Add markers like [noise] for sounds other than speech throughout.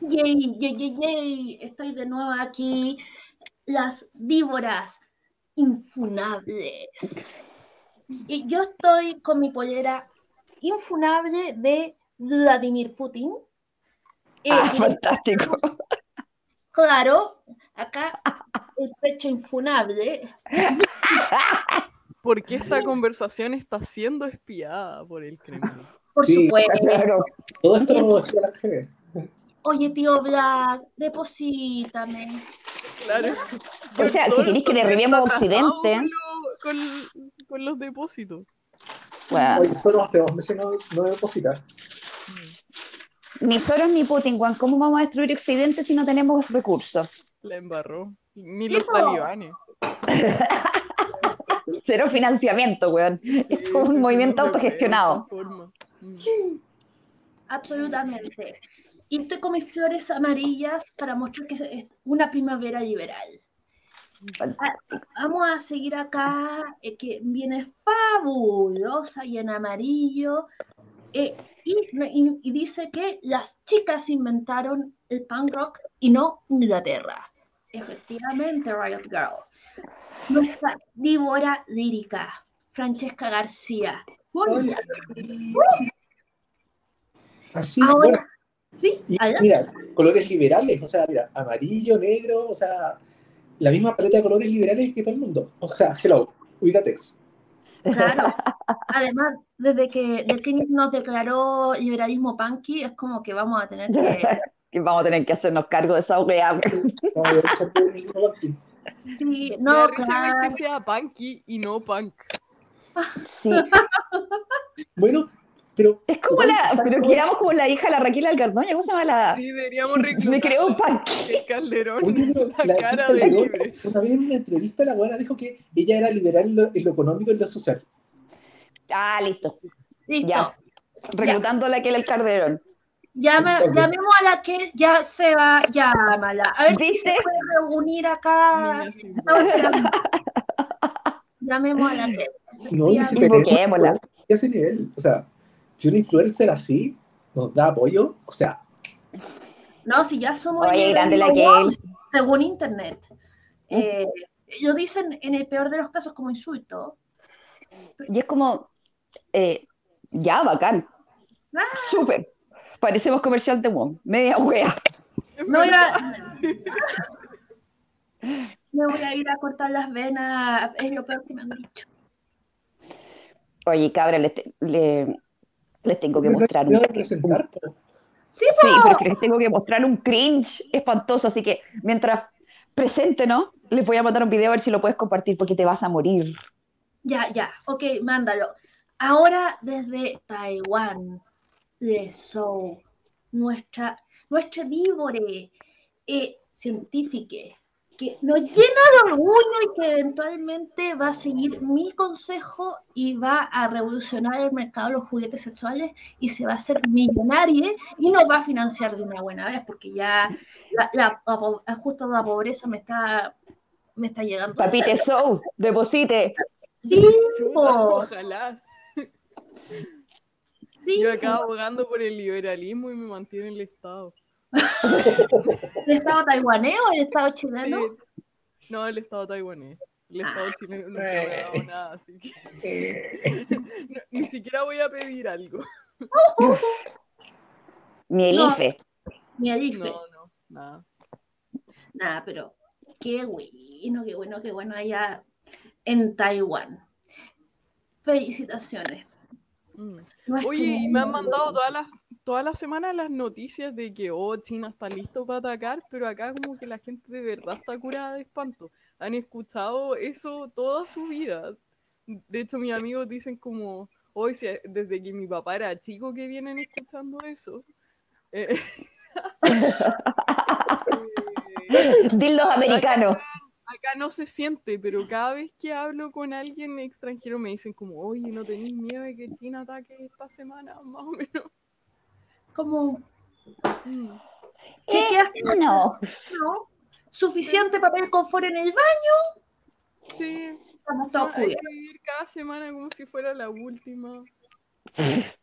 Yay, yay, yay, yay. Estoy de nuevo aquí. Las víboras infunables. Y yo estoy con mi pollera infunable de Vladimir Putin. Eh, Ah, y- fantástico. claro, acá el pecho infunable. ¿Por qué esta conversación está siendo espiada por el Kremlin? Por Sí, supuesto. Claro. Todo esto lo decía la GB. Oye, tío Vlad, deposítame. Claro. O sea, si queréis que derribemos Occidente. Con, con- los depósitos. Bueno, Oye, solo hace dos meses no, no depositar. ni Soros ni Putin, Juan, ¿cómo vamos a destruir Occidente si no tenemos recursos? La embarró. Ni Sí, los talibanes. Cero financiamiento, weón. Esto es un movimiento autogestionado. Mm. Absolutamente. Y estoy con mis flores amarillas para mostrar que es una primavera liberal. Ah, Vamos a seguir acá, eh, que viene fabulosa y en amarillo. eh, y, y- y dice que las chicas inventaron el punk rock y no Inglaterra. Efectivamente, Riot Girl. Nuestra víbora lírica, Francesca García. Hola. Así, Ahora- Sí, y allá. mira, colores liberales, o sea, mira, amarillo, negro, o sea, la misma paleta de colores liberales que todo el mundo. O sea, hello, Ubicatex. Claro. [laughs] Además, desde que King nos declaró liberalismo punky, es como que vamos a tener que. [laughs] Que vamos a tener que hacernos cargo de esa aquí. [laughs] Sí, no, claro. que sea punky y no punk. Sí. Bueno, pero. Es como la, pero quedamos como la hija de la Raquel Algardoña, ¿cómo se llama la? Sí, deberíamos Me reclutar creó un a pan. el [laughs] Calderón. Oye, pero la la cara de libres. Una vez en una entrevista la buena dijo que ella era liberal en lo, en lo económico y en lo social. Ah, listo. Listo. Ya. Reclutando a la que el Calderón. Llamemos a la que ya se va, llámala. A ver si ¿Viste? se puede reunir acá. Llamemos a la que. No, y si Efectivamente. tenemos Invoquémosla. influencia a ese nivel, o sea, si un influencer así nos da apoyo, o sea, No, si ya somos. Oye, el grande la que Según internet. Eh, lo dicen en el peor de los casos como insulto. Y es como, eh, ya, bacán. Ah. Súper. Parecemos comercial de WOM. Media wea. Es Me voy, verdad. a, me voy a ir a cortar las venas. Es lo peor que me han dicho. Oye, cabra, te- le- les tengo que mostrar un... Sí, Sí, pero es que les tengo que mostrar un cringe espantoso, así que mientras presente, ¿no? Les voy a mandar un video a ver si lo puedes compartir porque te vas a morir. Ya, ya. Ok, mándalo. Ahora desde Taiwán, de Seoul, nuestra, nuestra vívore eh, científica que nos llena de orgullo y que eventualmente va a seguir mi consejo y va a revolucionar el mercado de los juguetes sexuales y se va a hacer millonaria y nos va a financiar de una buena vez porque ya la, la- la po- justo la pobreza me está me está llegando. Papite Sou, deposite. Sí, po. ojalá. sí. Yo acá abogando por el liberalismo y me mantiene el Estado. ¿El Estado taiwanés o el Estado chileno? Sí. No, el Estado taiwanés. El Estado chileno no me ha dado nada, así que Eh, [laughs] no, ni siquiera voy a pedir algo. [laughs] Ni el No. IFE. Ni el IFE. No, no, nada. Nada, pero qué bueno, qué bueno, qué bueno allá en Taiwán. Felicitaciones. Mm. Oye, y me han mandado todas las todas las semanas las noticias de que oh, China está listo para atacar, pero acá como que la gente de verdad está curada de espanto. Han escuchado eso toda su vida. De hecho, mis amigos dicen como, hoy desde que mi papá era chico que vienen escuchando eso. Eh, [laughs] eh, Dildos americanos. acá no se siente, pero cada vez que hablo con alguien extranjero me dicen como, oye, ¿no tenéis miedo de que China ataque esta semana? [laughs] Más o menos. Como, Mm. chequeaste, Eh, no. ¿no? Suficiente papel confort en el baño, Sí, estamos no, todos hay cubiertos. que vivir cada semana como si fuera la última. [laughs]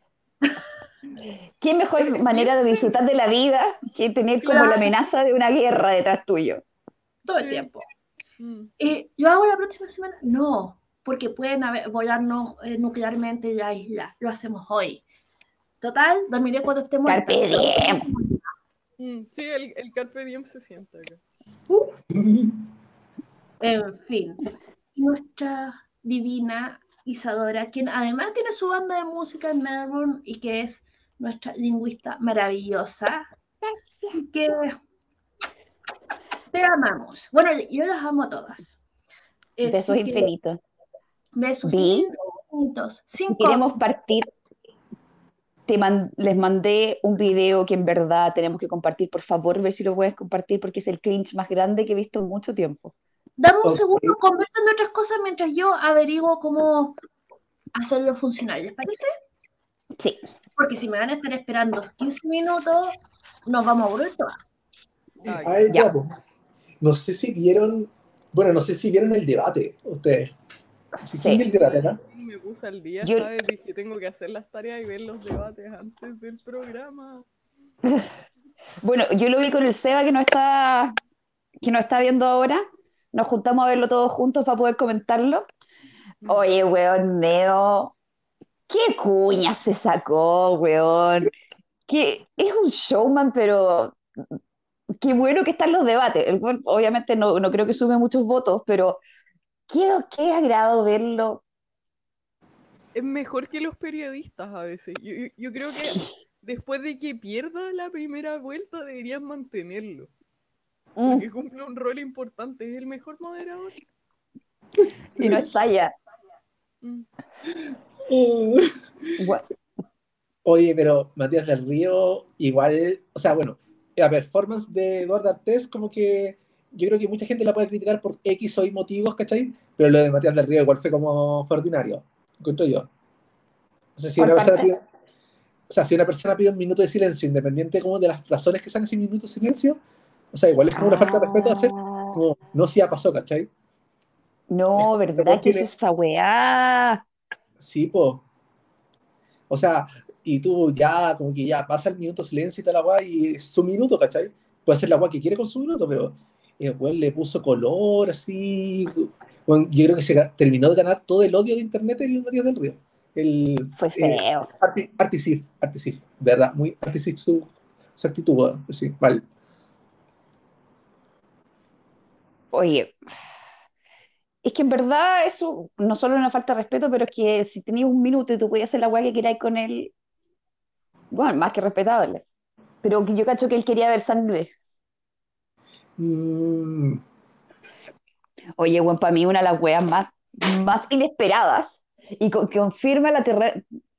¿Qué mejor manera de disfrutar de la vida que tener como la amenaza de una guerra detrás tuyo? Todo el Sí. tiempo. Mm. Eh, ¿Yo hago la próxima semana? No, porque pueden haber, volarnos eh, nuclearmente en la isla. Lo hacemos hoy. Total, dormiré cuando esté muerta. Carpe diem. Mm, Sí, el, el Carpe Diem se siente acá. En fin, nuestra divina Isadora, quien además tiene su banda de música en Melbourne y que es nuestra lingüista maravillosa, que te amamos. Bueno, yo las amo a todas. Besos infinitos. Besos infinitos. Si Cinco. queremos partir, te man- les mandé un video que en verdad tenemos que compartir. Por favor, ver si lo puedes compartir porque es el cringe más grande que he visto en mucho tiempo. Dame un segundo, conversen de otras cosas mientras yo averiguo cómo hacerlo funcionar. ¿Les parece? Sí. Porque si me van a estar esperando 15 minutos, nos vamos a aburrir todas. A ver, Ya. ya. No sé si vieron, bueno, no sé si vieron el debate, ustedes. Si Sí. quieren el debate, ¿no? Me puse al día Yo- vez, dije, tengo que hacer las tareas y ver los debates antes del programa. [laughs] Bueno, yo lo vi con el Seba que no está, que no está viendo ahora. Nos juntamos a verlo todos juntos para poder comentarlo. Oye, weón, Neo, qué cuña se sacó, weón. Que es un showman, pero qué bueno que están los debates. El obviamente no, no creo que sume muchos votos, pero qué, qué agrado verlo. Es mejor que los periodistas a veces. Yo, yo- yo creo que después de que pierda la primera vuelta deberían mantenerlo. Mm, Porque cumple un rol importante. Es el mejor moderador. [laughs] y no estalla. Mm. Gua- Oye, pero Matías del Río, igual, o sea, bueno, la performance de Eduardo Artés, como que yo creo que mucha gente la puede criticar por X o Y motivos, ¿cachai? Pero lo de Matías del Río igual fue como fue ordinario, encuentro yo. O sea, si una persona pide, o sea, si una persona pide un minuto de silencio, independiente como de las razones que sean ese minuto de silencio, o sea, igual es como una falta de respeto hacer Ah, como, no si ya pasó, ¿cachai? no, ¿verdad que es esa weá? Sí, po. O sea, y tú ya, como que ya pasa el minuto de silencio y tal la weá, y es su minuto, ¿cachai? Puede hacer la weá que quiere con su minuto, pero el weón le puso color, así. Weón, yo creo que se terminó de ganar todo el odio de internet el Matías del Río. El Fue eh, feo. arti- Artisif, Artisif, de verdad, muy Artisif su, su actitud, weón, sí, vale. Oye, es que en verdad eso no solo es una falta de respeto, pero es que si tenías un minuto y tú podías hacer la weá que queráis con él, bueno, más que respetable. Pero yo cacho que él quería ver sangre. Mm, Oye, bueno, para mí una de las weas más, más inesperadas y que confirma la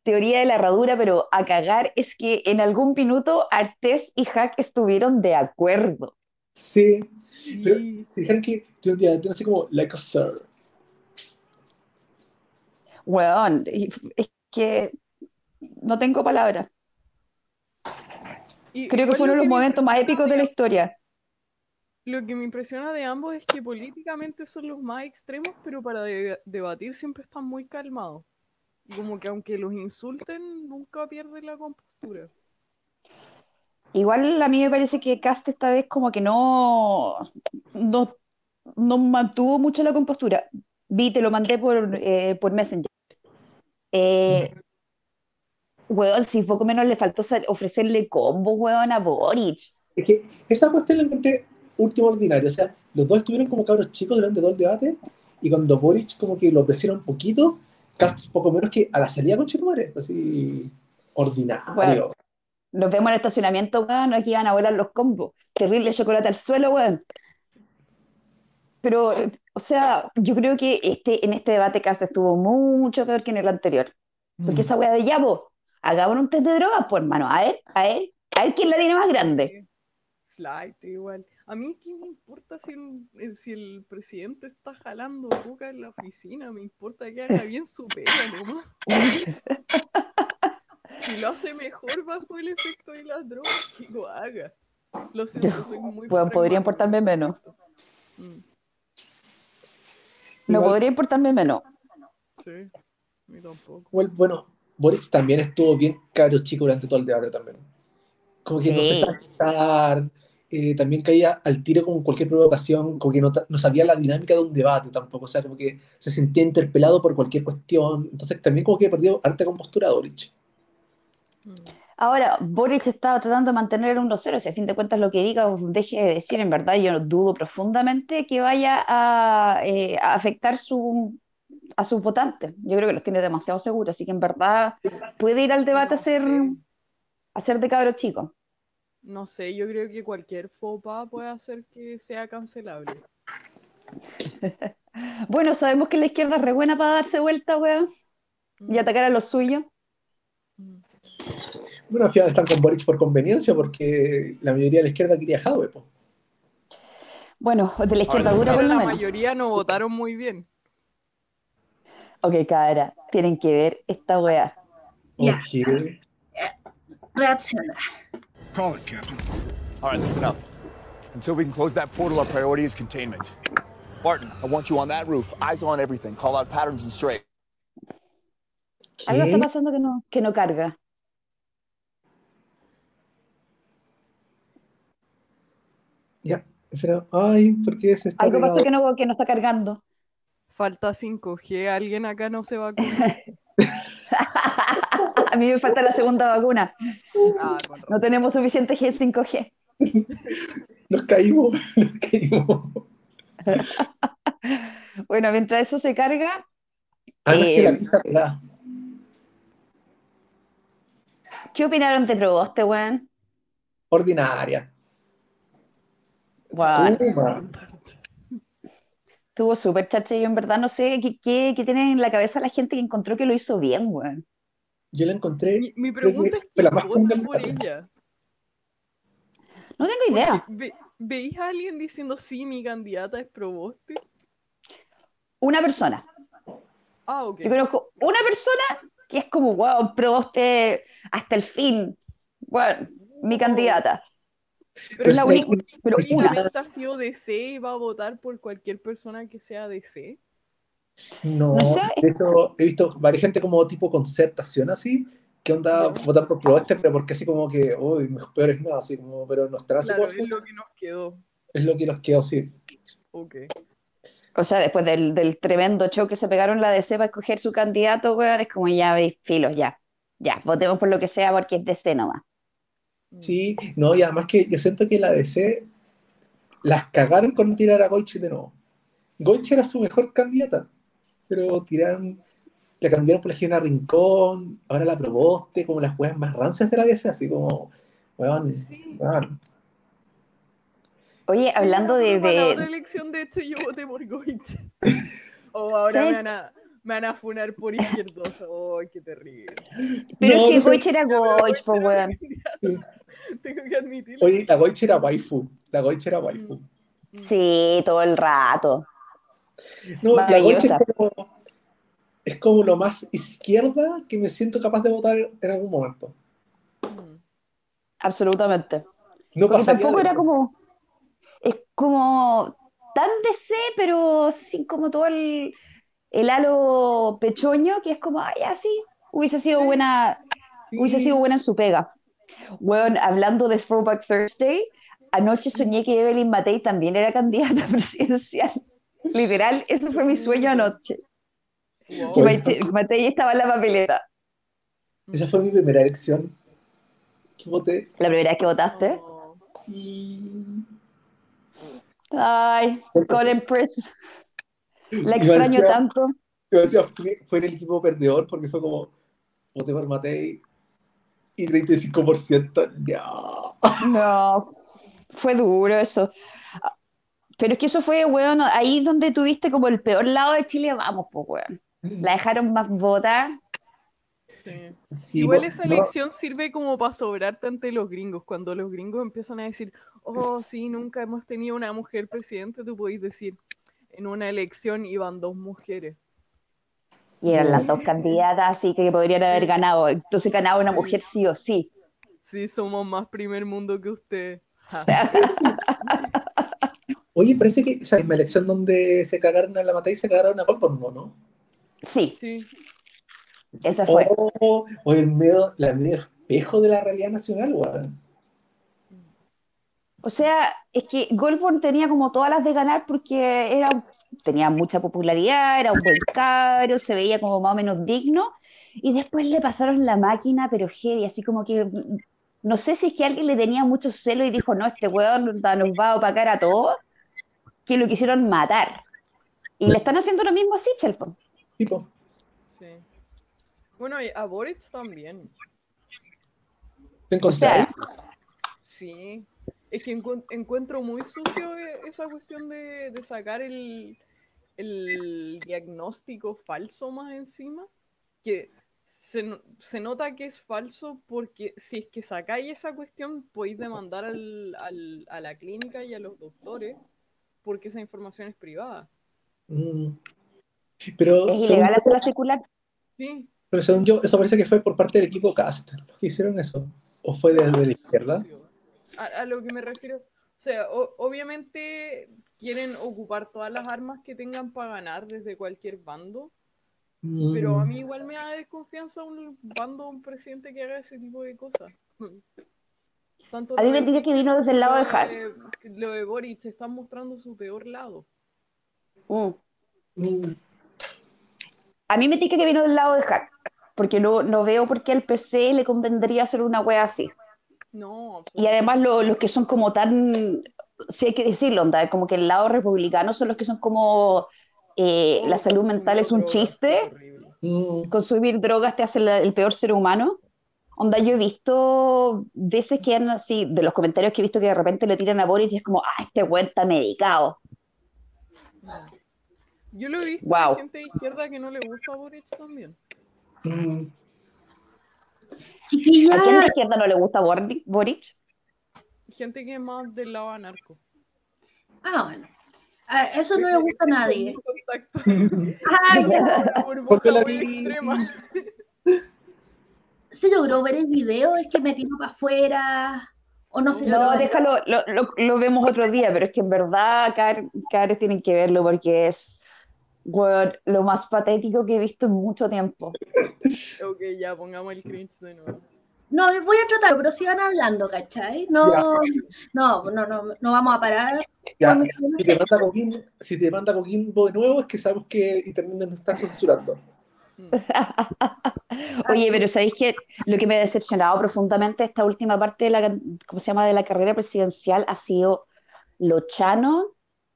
teoría de la herradura, pero a cagar, es que en algún minuto Artés y Hack estuvieron de acuerdo. sí, Pero- Sí. se dijeron que tiene un día así como, like a sir. Weón, y es que no tengo palabras. Creo que fue uno de lo los me momentos más épicos de la historia. Lo que me impresiona de ambos es que políticamente son los más extremos, pero para de- debatir siempre están muy calmados. Y como que aunque los insulten, nunca pierden la compostura. Igual a mí me parece que Cast esta vez como que no, no, no mantuvo mucho la compostura. Vi, te lo mandé por, eh, por Messenger. Eh, weón, si poco menos le faltó ofrecerle combo, weón, a Boric. Es que esa cuestión la encontré último ordinario. O sea, los dos estuvieron como cabros chicos durante todo el debate. Y cuando Boric como que lo ofrecieron un poquito, casi poco menos que a la salida con Chetumare. Así, ordinario. Bueno. Nos vemos en el estacionamiento, weón, aquí van a volar los combos. Terrible chocolate al suelo, weón. Pero, o sea, yo creo que este, en este debate Cast estuvo mucho peor que en el anterior. Porque esa weá de Yabo, hagamos un test de drogas, pues hermano, a ver, a ver, a ver quién la tiene más grande. Flight, igual. A mí, ¿qué me importa si el, el- si el presidente está jalando boca en la oficina? Me importa que haga [laughs] bien su pega nomás. Si lo hace mejor bajo el efecto de las drogas, que lo haga. Lo siento, soy muy Bueno, podría importarme menos. Mm, No Igual- podría importarme menos. sí, a mí tampoco. Bueno, Boric también estuvo bien caro chico durante todo el debate también. Como que no se Sí. Eh, también caía al tiro con cualquier provocación, como que no, no sabía la dinámica de un debate tampoco, o sea, como que se sentía interpelado por cualquier cuestión, entonces también como que perdió harta compostura Boric. Mm. Ahora, Boric estaba tratando de mantener el 1-0, si a fin de cuentas lo que diga o deje de decir, en verdad yo dudo profundamente que vaya a, eh, a afectar su, a sus votantes. Yo creo que los tiene demasiado seguros, así que en verdad puede ir al debate a ser, a ser de cabro chico. No sé, yo creo que cualquier pas puede hacer que sea cancelable. [laughs] Bueno, sabemos que la izquierda es re buena para darse vuelta, weón, y Mm. atacar a los suyos. Mm. Bueno, final están con Boric por conveniencia, porque la mayoría de la izquierda quería Jadwe, po. Bueno, de la izquierda Ahora, dura Pero por la menos. mayoría no votaron muy bien. Ok, cara, tienen que ver esta weá. Ya. Ok. Reacciona. Call it, Captain. All right, listen up. Until we can close that portal, our priority is containment. Barton, I want you on that roof, eyes on everything, call out patterns and straight. Algo está ¿Qué? pasando que no, que no carga. Ya, espera, ay, ¿por qué se está Algo pasó pegado? que no, que no está cargando. Falta 5G, alguien acá no se va a [laughs] comer. [laughs] [laughs] A mí me falta la segunda vacuna. Ah, No tenemos suficiente G 5G. [laughs] Nos caímos, [laughs] nos caímos. Bueno, mientras eso se carga, Además Eh, que la pista pegada. ¿qué opinaron de Proboste, weón? Ordinaria. Uma. estuvo súper chacha y yo en verdad no sé qué, qué, qué tiene en la cabeza la gente que encontró que lo hizo bien, weón. Yo la encontré. Mi, mi pregunta es quién más vota por ella. No tengo idea. Ve- ¿Veis a alguien diciendo sí, mi candidata es Proboste? Una persona. Ah, ok. Yo conozco una persona que es como, wow, Proboste hasta el fin. Bueno, mi candidata. Pero es la única, pero una. ¿Únicamente ha sido DC y va a votar por cualquier persona que sea DC? No, No sé. de hecho, he visto varias gente como tipo concertación así, que onda votar por Proboste, pero porque así como que, uy, mejor peor es nada, así como, pero así Claro, es lo que nos quedó. es lo que nos quedó así. Ok. O sea, después del, del tremendo show que se pegaron la DC para escoger su candidato, weón, es como ya veis, filos, ya. Ya, votemos por lo que sea porque es DC nomás. Mm. Sí, no, y además que yo siento que la DC las cagaron con tirar a Goich de nuevo. Goich era su mejor candidata, pero tiraron, la cambiaron por la Gina Rincón, ahora la Proboste, como las juegas más rancias de la DC, así como, weón, Sí. weón. Oye, Sí, hablando de, pero para la de- otra elección, de hecho, yo voté por Goich. [laughs] O ahora Sí. me van, a, me van a funar por izquierdosa. ¡Ay, qué terrible! Pero No, es que no. Goich era Goich, po, weón. Tengo que admitirlo. Oye, la Goich era waifu, la Goich era waifu. Sí, todo el rato. No, la Goich es como, es como lo más izquierda que me siento capaz de votar en algún momento. Absolutamente. No Porque tampoco era como. Es como tan DC, pero sin como todo el, el halo pechoño, que es como, ay, así, hubiese sido Sí. buena, hubiese sido buena en su pega. Weón, hablando de Throwback Thursday, anoche soñé que Evelyn Matei también era candidata [laughs] presidencial. Literal, ese fue mi sueño anoche. Wow. Que Maite- Matei estaba en la papeleta. Esa fue mi primera elección. Que voté. La primera vez que votaste. Oh. Sí. Ay, Colin Press. [laughs] La extraño Marcia- tanto. Yo decía, fue, fue en el equipo perdedor porque fue como, voté por Matei y 35%. No. No, fue duro eso. Pero es que eso fue, weón, ahí donde tuviste como el peor lado de Chile, vamos, pues, weón. La dejaron más votar. Sí. Sí, Igual no- esa no, elección sirve como para sobrarte ante los gringos. Cuando los gringos empiezan a decir, oh, sí, nunca hemos tenido una mujer presidente, tú podéis decir, en una elección iban dos mujeres. Y eran las No. dos candidatas, así que podrían haber ganado. Entonces ganaba una Sí. mujer sí o sí. Sí, somos más primer mundo que usted. Ja. [laughs] Oye, parece que esa misma elección donde se cagaron a la Matei se cagaron a Goldberg, ¿no? ¿no? Sí, Sí, Ese fue. O, o el medio, la medio espejo de la realidad nacional, weón. O sea, es que Goldborn tenía como todas las de ganar porque era, tenía mucha popularidad, era un buen cabro, se veía como más o menos digno, y después le pasaron la máquina, pero heavy, así como que, mm, no sé si es que alguien le tenía mucho celo y dijo, no, este weón nos va a opacar a todos, que lo quisieron matar. Y le están haciendo lo mismo a Sichel, po. Tipo, Sí. Bueno, y a Boric también. ¿te O sea, encontrás? Sí. Es que encuent- encuentro muy sucio e- esa cuestión de, de sacar el, el diagnóstico falso más encima. Que se, se nota que es falso porque si es que sacáis esa cuestión, podéis demandar al- al- a la clínica y a los doctores porque esa información es privada. Mm. Pero, es según, ilegal hacerla circular. Sí. pero según yo, eso parece que fue por parte del equipo Cast los que hicieron eso. ¿O fue desde la izquierda? A, a lo que me refiero, o sea, o- obviamente quieren ocupar todas las armas que tengan para ganar desde cualquier bando, pero a Mm. mí igual me da desconfianza un bando, un presidente que haga ese tipo de cosas. [laughs] Tanto A mí me dice que vino desde el lado de de- Lo de Boric se están mostrando su peor lado. Mm. Mm. A mí me dice que vino del lado de Hack, porque no, no veo por qué al PC le convendría hacer una wea así. No, Y además lo- los que son como tan, si hay que decirlo, onda, como que el lado republicano son los que son como eh, Oh, la salud mental es un drogas, chiste. Mm. consumir drogas te hace la- el peor ser humano. Onda, yo he visto veces que han así, de los comentarios que he visto que de repente le tiran a Boris y es como, ah, este güey está medicado. Yo lo he visto Wow. gente de izquierda que no le gusta a Boric también. Mm. ¿A quién de izquierda no le gusta Boric? Gente que es más del lado anarco. ah, bueno. A eso no le gusta a nadie. [laughs] Ay, [laughs] ya. Por Porque la extrema. [laughs] ¿Se logró ver el video? ¿Es que me tiró para afuera? ¿O no se logró No, déjalo, lo, lo- lo vemos otro día, pero es que en verdad cabres tienen que verlo porque es lo más patético que he visto en mucho tiempo. Ok, ya, pongamos el cringe de nuevo. No, voy a tratar, pero sigan hablando, ¿cachai? No, no, no, no, no vamos a parar. Si te manda Coquimbo, si te manda Coquimbo de nuevo, es que sabemos que Internet nos está censurando. [laughs] Oye, pero ¿sabéis que lo que me ha decepcionado profundamente esta última parte de la, ¿cómo se llama? de la carrera presidencial ha sido lo chano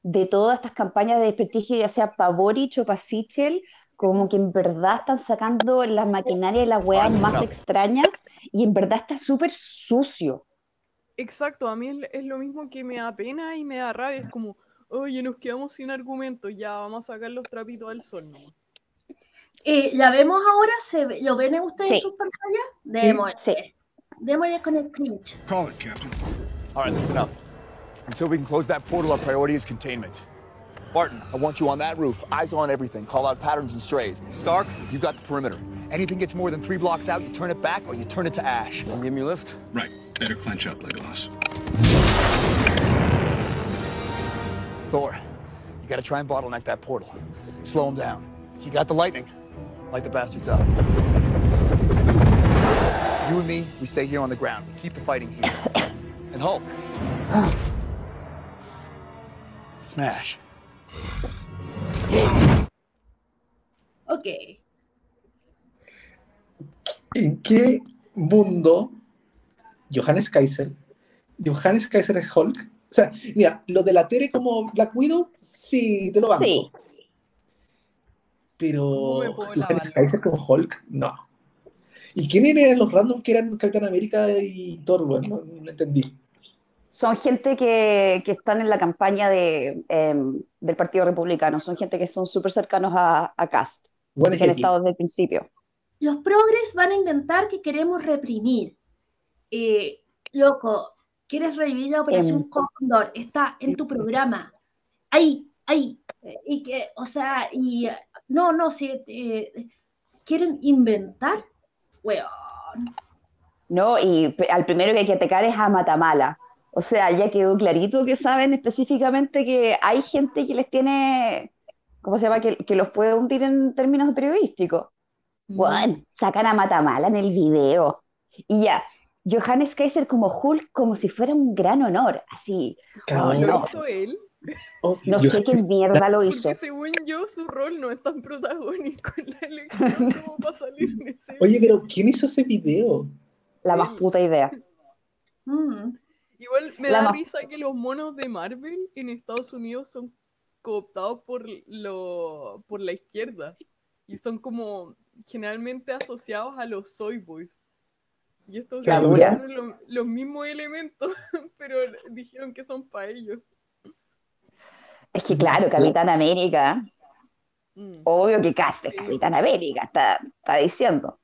de todas estas campañas de desprestigio, ya sea para Boric o para Sichel, como que en verdad están sacando las maquinarias y las weas más extrañas y en verdad está súper sucio. Exacto, a mí es, es lo mismo que me da pena y me da rabia. Es como, oye, nos quedamos sin argumentos, ya vamos a sacar los trapitos al sol. nomás". Eh, ¿La vemos ahora? ¿Se ve- ¿Lo ven ustedes en sus pantallas? Démosle. Sí. Démosle con el cringe. Call it, Captain. All right, listen up. Until we can close that portal, our priority is containment. Barton, I want you on that roof, eyes on everything, call out patterns and strays. Stark, you got the perimeter. Anything gets more than three blocks out, you turn it back or you turn it to ash. Can you give me a lift? Right. Better clench up, Legolas. Thor, you gotta try and bottleneck that portal. Slow him down. You got the lightning. Light the bastards up. You and me, we stay here on the ground. We keep the fighting here. [coughs] And Hulk. [gasps] Smash. Ok. ¿En qué mundo Johannes Kaiser, Johannes Kaiser es Hulk? O sea, mira, lo de la Tere como Black Widow, sí, te lo banco. Sí. Pero. Kaiser como Hulk, no. ¿Y quiénes eran los random que eran Capitán América y Thor? Bueno, no, no entendí. Son gente que, que están en la campaña de, em, del Partido Republicano, son gente que son súper cercanos a, a Cast, Bueno, que han estado desde el principio. Los progres van a inventar que queremos reprimir. Eh, loco, ¿quieres revivir la Operación Em. Cóndor? Está en tu programa. Ahí, ahí. Eh, Y que, o sea, y eh, no, no, si eh, quieren inventar, weón. ¿no? Y al primero que hay que atacar es a Matamala. O sea, ya quedó clarito que saben específicamente que hay gente que les tiene, ¿cómo se llama? Que, que los puede hundir en términos periodísticos. Weón, sacan a Matamala en el video. Y ya, Johannes Kaiser como Hulk como si fuera un gran honor, así. ¿Lo no. hizo él? Oh, No yo- sé qué [laughs] mierda lo hizo. Porque según yo, su rol no es tan protagónico en la elección [laughs] como para salir en ese. Oye, pero ¿quién hizo ese video? La más puta idea. Mm. Igual me La da risa que los monos de Marvel en Estados Unidos son cooptados por, lo, por la izquierda y son como generalmente asociados a los soy boys. Y estos La gallos dura. tienen lo- los mismos elementos, [laughs] pero dijeron que son para ellos. Es que claro, Capitán América, Mm. obvio que cast es. Capitán América, está, está diciendo.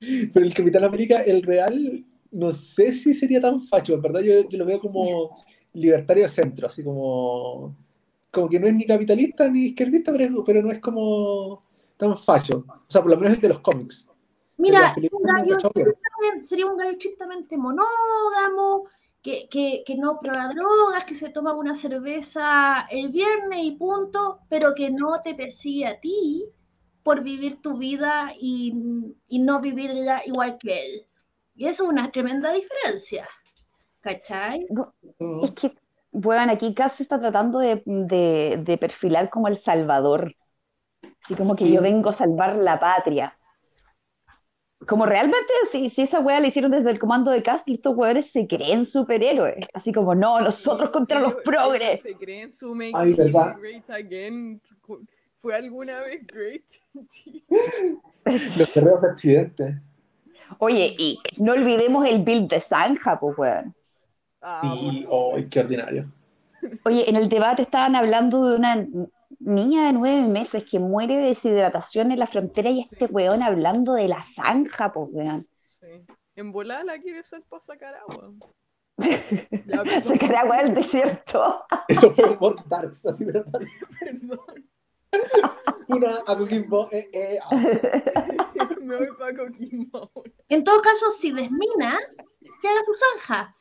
Pero el Capitán América, el real, no sé si sería tan facho. En verdad, yo, yo lo veo como libertario de centro, así como. Como que no es ni capitalista ni izquierdista, pero, pero no es como tan facho. O sea, por lo menos el de los cómics. Mira, un gallo sería un gallo estrictamente monógamo, que, que, que no prueba drogas, que se toma una cerveza el viernes y punto, pero que no te persigue a ti por vivir tu vida y, y no vivirla igual que él. Y eso es una tremenda diferencia. ¿Cachai? Mm. Es que, bueno, aquí casi está tratando de, de- de perfilar como el salvador. Así como que yo vengo a salvar la patria. Como realmente, si, si esa wea la hicieron desde el comando de Cast, estos weones se creen superhéroes. Así como, no, nosotros Sí, contra sí, los progres. Se creen su Make Ay, America ¿verdad? Great Again. ¿Fue alguna vez great? [laughs] Los guerreros de accidente. Oye, y no olvidemos el build de Zanja, pues, weón. Ah, Sí, ¡ay, qué ordinario! Oye, en el debate estaban hablando de una niña de nueve meses que muere de deshidratación en la frontera y este weón hablando de la zanja, pues, weón. Sí. En volada la quiere ser para sacar agua. [laughs] Sacar agua del desierto. [laughs] Eso fue por Darks, así verdad. [laughs] perdón. Una a Coquimbo, eh, eh, ah. Me voy para Coquimbo. En todo caso, si desmina, que haga su zanja.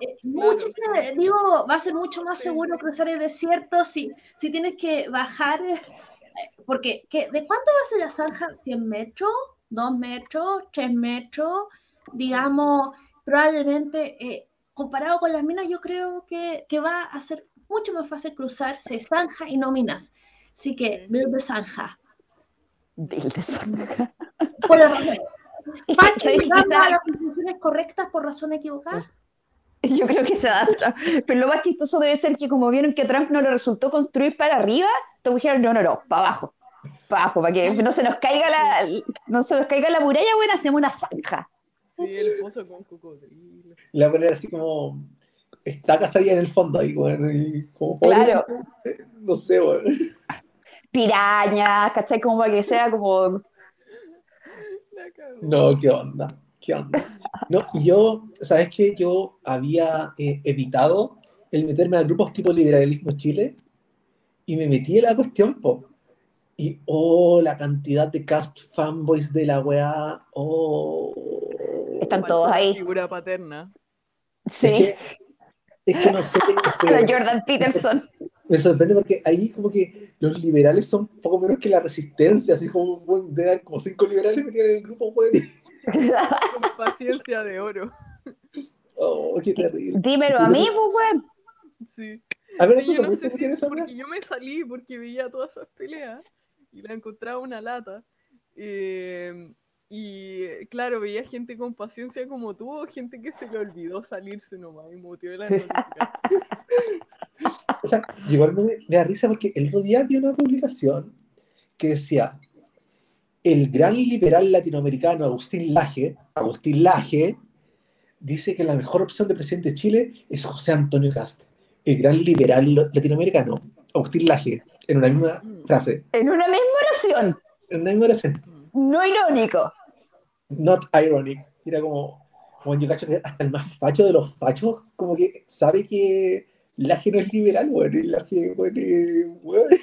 Eh, mucho Claro, que- digo, va a ser mucho más Sí. seguro cruzar el desierto si, si tienes que bajar. eh, Porque, ¿qué- ¿de cuánto va a ser la zanja? ¿100 metros? ¿2 metros? ¿3 metros? Digamos, probablemente, eh, comparado con las minas, yo creo que, que va a ser mucho más fácil cruzar si es zanja y no minas. Así que, Sí. build de zanja. Build de zanja. Por la razón. Llegando a las conclusiones correctas por razones equivocadas. [laughs] Yo creo que se adapta. Pero lo más chistoso debe ser que como vieron que a Trump no le resultó construir para arriba, te dijeron, no, no, no, para abajo. Para abajo, para que no se nos caiga la, no se nos caiga la muralla, bueno, hacemos una zanja. Sí, el pozo con cocodrilo. Le voy a poner así como estacas ahí en el fondo, ahí, bueno, y como Claro. No sé, bueno. Pirañas, ¿cachai? Como para que sea como La. No, qué onda, qué onda. No, y yo, ¿sabes qué? Yo había eh, evitado el meterme a grupos tipo liberalismo Chile y me metí en la cuestión, po. Y, oh, la cantidad de cast fanboys de la weá, oh. Están todos la ahí. Figura paterna. Sí, Es que, es que no sé, [laughs] es que- Jordan Peterson. Me sorprende porque ahí como que los liberales son poco menos que la resistencia, así como, bueno, de- como cinco liberales metidos en el grupo, Con [laughs] paciencia de oro. Oh, qué terrible. Dímelo a mí, pues, weón. Sí. A ver, Sí, ¿tú yo no sé si porque me salí porque veía todas esas peleas y la encontraba una lata. Eh, y claro, veía gente con paciencia como tú, o gente que se le olvidó salirse nomás y muteó la. [laughs] O sea, igual me, da risa porque el otro día vi una publicación que decía, el gran liberal latinoamericano Agustín Laje, Agustín Laje, dice que la mejor opción de presidente de Chile es José Antonio Cast. El gran liberal latinoamericano, Agustín Laje, en una misma frase, En una misma oración. en una misma oración, No irónico. not ironic. Era como, bueno, yo cacho que hasta el más facho de los fachos, como que sabe que Laje no es liberal, bueno, Laje, bueno, bueno,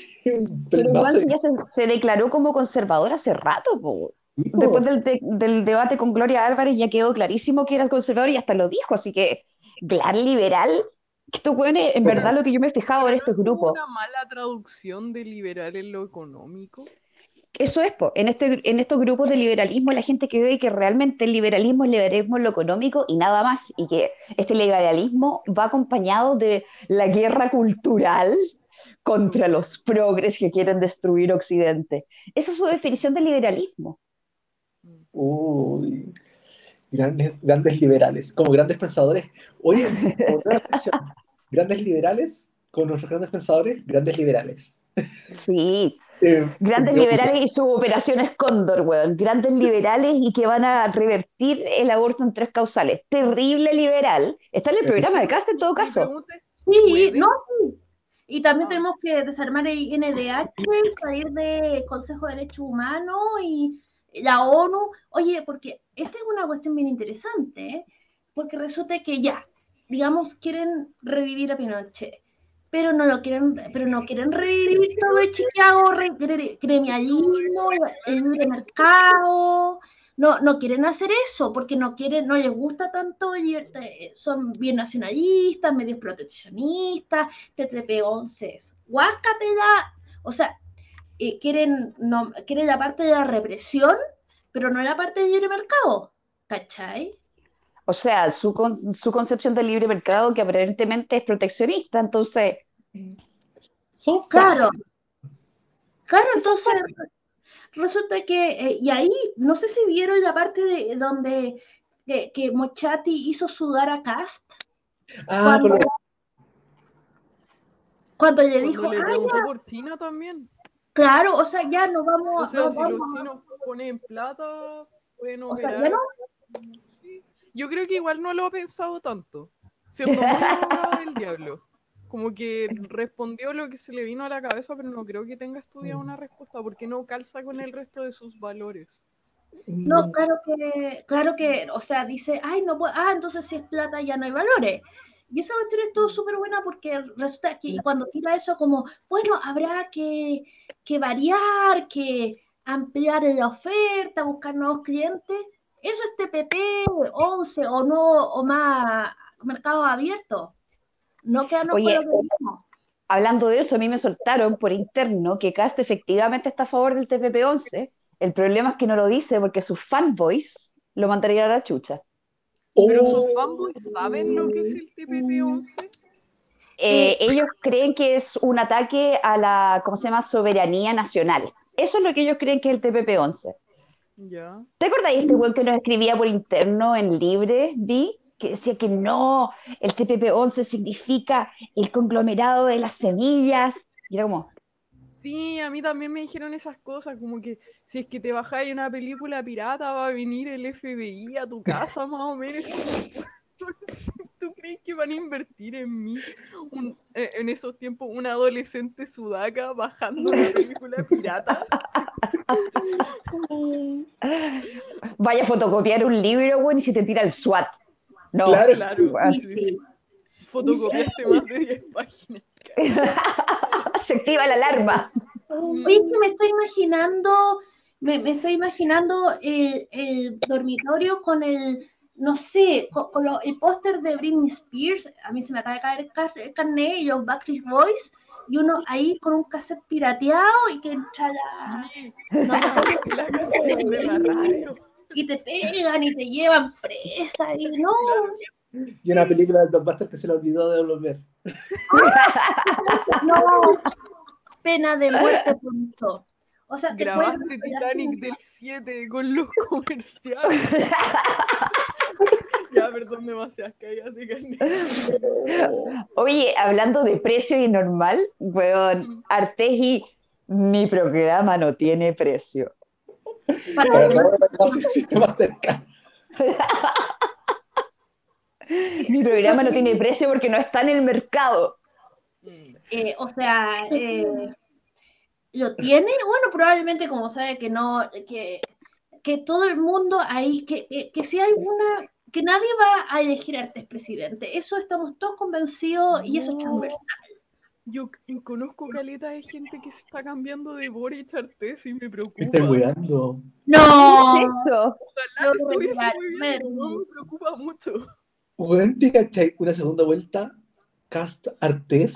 Pero igual ya se, se declaró como conservador hace rato, po. Sí, po. Después del, de- del debate con Gloria Álvarez ya quedó clarísimo que era conservador y hasta lo dijo, así que gran liberal, estos weones, en verdad lo que yo me he fijado en estos ¿No hubo grupos, una mala traducción de liberal en lo económico? Eso es, po. En, este, en estos grupos de liberalismo la gente cree que realmente el liberalismo es liberalismo en lo económico y nada más, y que este liberalismo va acompañado de la guerra cultural contra los progres que quieren destruir Occidente. Esa es su definición de liberalismo. Uy, grandes, grandes liberales, como grandes pensadores. Oye, [laughs] como grandes liberales, con nuestros grandes pensadores, grandes liberales. Sí, Eh, grandes liberales y sus operaciones Cóndor, weón. Grandes liberales y que van a revertir el aborto en tres causales. Terrible liberal. Está en el programa de casa en todo caso. Sí, no, sí. Y también tenemos que desarmar el INDH, salir del Consejo de Derechos Humanos y la ONU. Oye, porque esta es una cuestión bien interesante, ¿eh? porque resulta que ya, digamos, quieren revivir a Pinochet, pero no lo quieren, pero no quieren revivir todo el Chicago, re- gre- gremialismo, el libre mercado. No, no quieren hacer eso porque no quieren, no les gusta tanto, eh, son bien nacionalistas, medios proteccionistas, TTP-11 es guácatela, o sea, eh, quieren, no, quieren la parte de la represión, pero no la parte del libre mercado, ¿cachai? O sea, su, con- su concepción del libre mercado que aparentemente es proteccionista. Entonces, Son Claro, claro, entonces resulta que, eh, y ahí, no sé si vieron la parte de donde que, que Mochati hizo sudar a Cast. Ah, con lo- cuando le cuando dijo, le "Ah, preguntó por China también. claro, o sea, ya nos O vamos, sea, nos si los chinos ponen plata, pueden O sea, ya no-. Yo creo que igual no lo ha pensado tanto, siendo muy del diablo. Como que [laughs] respondió lo que se le vino a la cabeza, pero no creo que tenga estudiado una respuesta, porque no calza con el resto de sus valores. No, claro que, claro que, o sea, dice, ay, no puedo, ah, entonces si es plata ya no hay valores. Y esa cuestión es todo súper buena porque resulta que cuando tira eso como, bueno, habrá que, que variar, que ampliar la oferta, buscar nuevos clientes, eso es TPP 11 o no, o más mercados abiertos. No quedarnos Oye, con lo que dijimos. hablando de eso, a mí me soltaron por interno que Cast efectivamente está a favor del TPP-11. El problema es que no lo dice porque sus fanboys lo mandarían a la chucha. Pero Oh. sus fanboys saben lo que es el TPP-11. Eh, ellos creen que es un ataque a la, ¿cómo se llama?, soberanía nacional. Eso es lo que ellos creen que es el TPP-11. Ya. ¿Te acordáis de este weón que nos escribía por interno en Libre, Vi? Que decía que no, el TPP-11 significa el conglomerado de las semillas. Y era como, Sí, a mí también me dijeron esas cosas, como que si es que te bajáis una película pirata va a venir el FBI a tu casa [laughs] más o menos. [laughs] ¿Tú crees que van a invertir en mí un- eh, en esos tiempos un adolescente sudaca bajando una película pirata? [laughs] vaya a fotocopiar un libro, weón, y se te tira el SWAT. No, Claro. Claro, weón, Sí, sí. fotocopiaste más de 10 páginas. [laughs] se activa la alarma. Oye, me estoy imaginando, me, me estoy imaginando el, el dormitorio con el, no sé, con, con lo- el póster de Britney Spears, a mí se me acaba de caer el, car- el carnet y los Backstreet Boys, y uno ahí con un cassette pirateado y que entra la... Sí, no [laughs] sé, la canción de la radio. Y te pegan y te llevan presa, y no, Y una película de Blockbuster que se le olvidó de volver. no, pena de muerte por eso. O sea, te Grabaste Titanic del 7 con los [laughs] comerciales. [laughs] ya, perdón, demasiadas caídas de carne. Oye, hablando de precio y normal, weón, Artegi, mi programa no tiene precio. Para- Para todos los sistemas cercanos. [laughs] Mi programa no tiene precio porque no está en el mercado. Eh, o sea, eh, lo tiene, bueno, probablemente como sabe que no, que, que todo el mundo ahí, que, que, que si hay una, que nadie va a elegir a Artes presidente, eso estamos todos convencidos y eso es transversal. Yo conozco caleta de gente que se está cambiando de Boric a Artés y me preocupa. Me estoy weando. No, ¿Qué es eso? Ojalá te Yo estuviese real- muy me- bien, pero no me preocupa mucho. Weón, ¿te cachai? Una segunda vuelta. Cast Artés.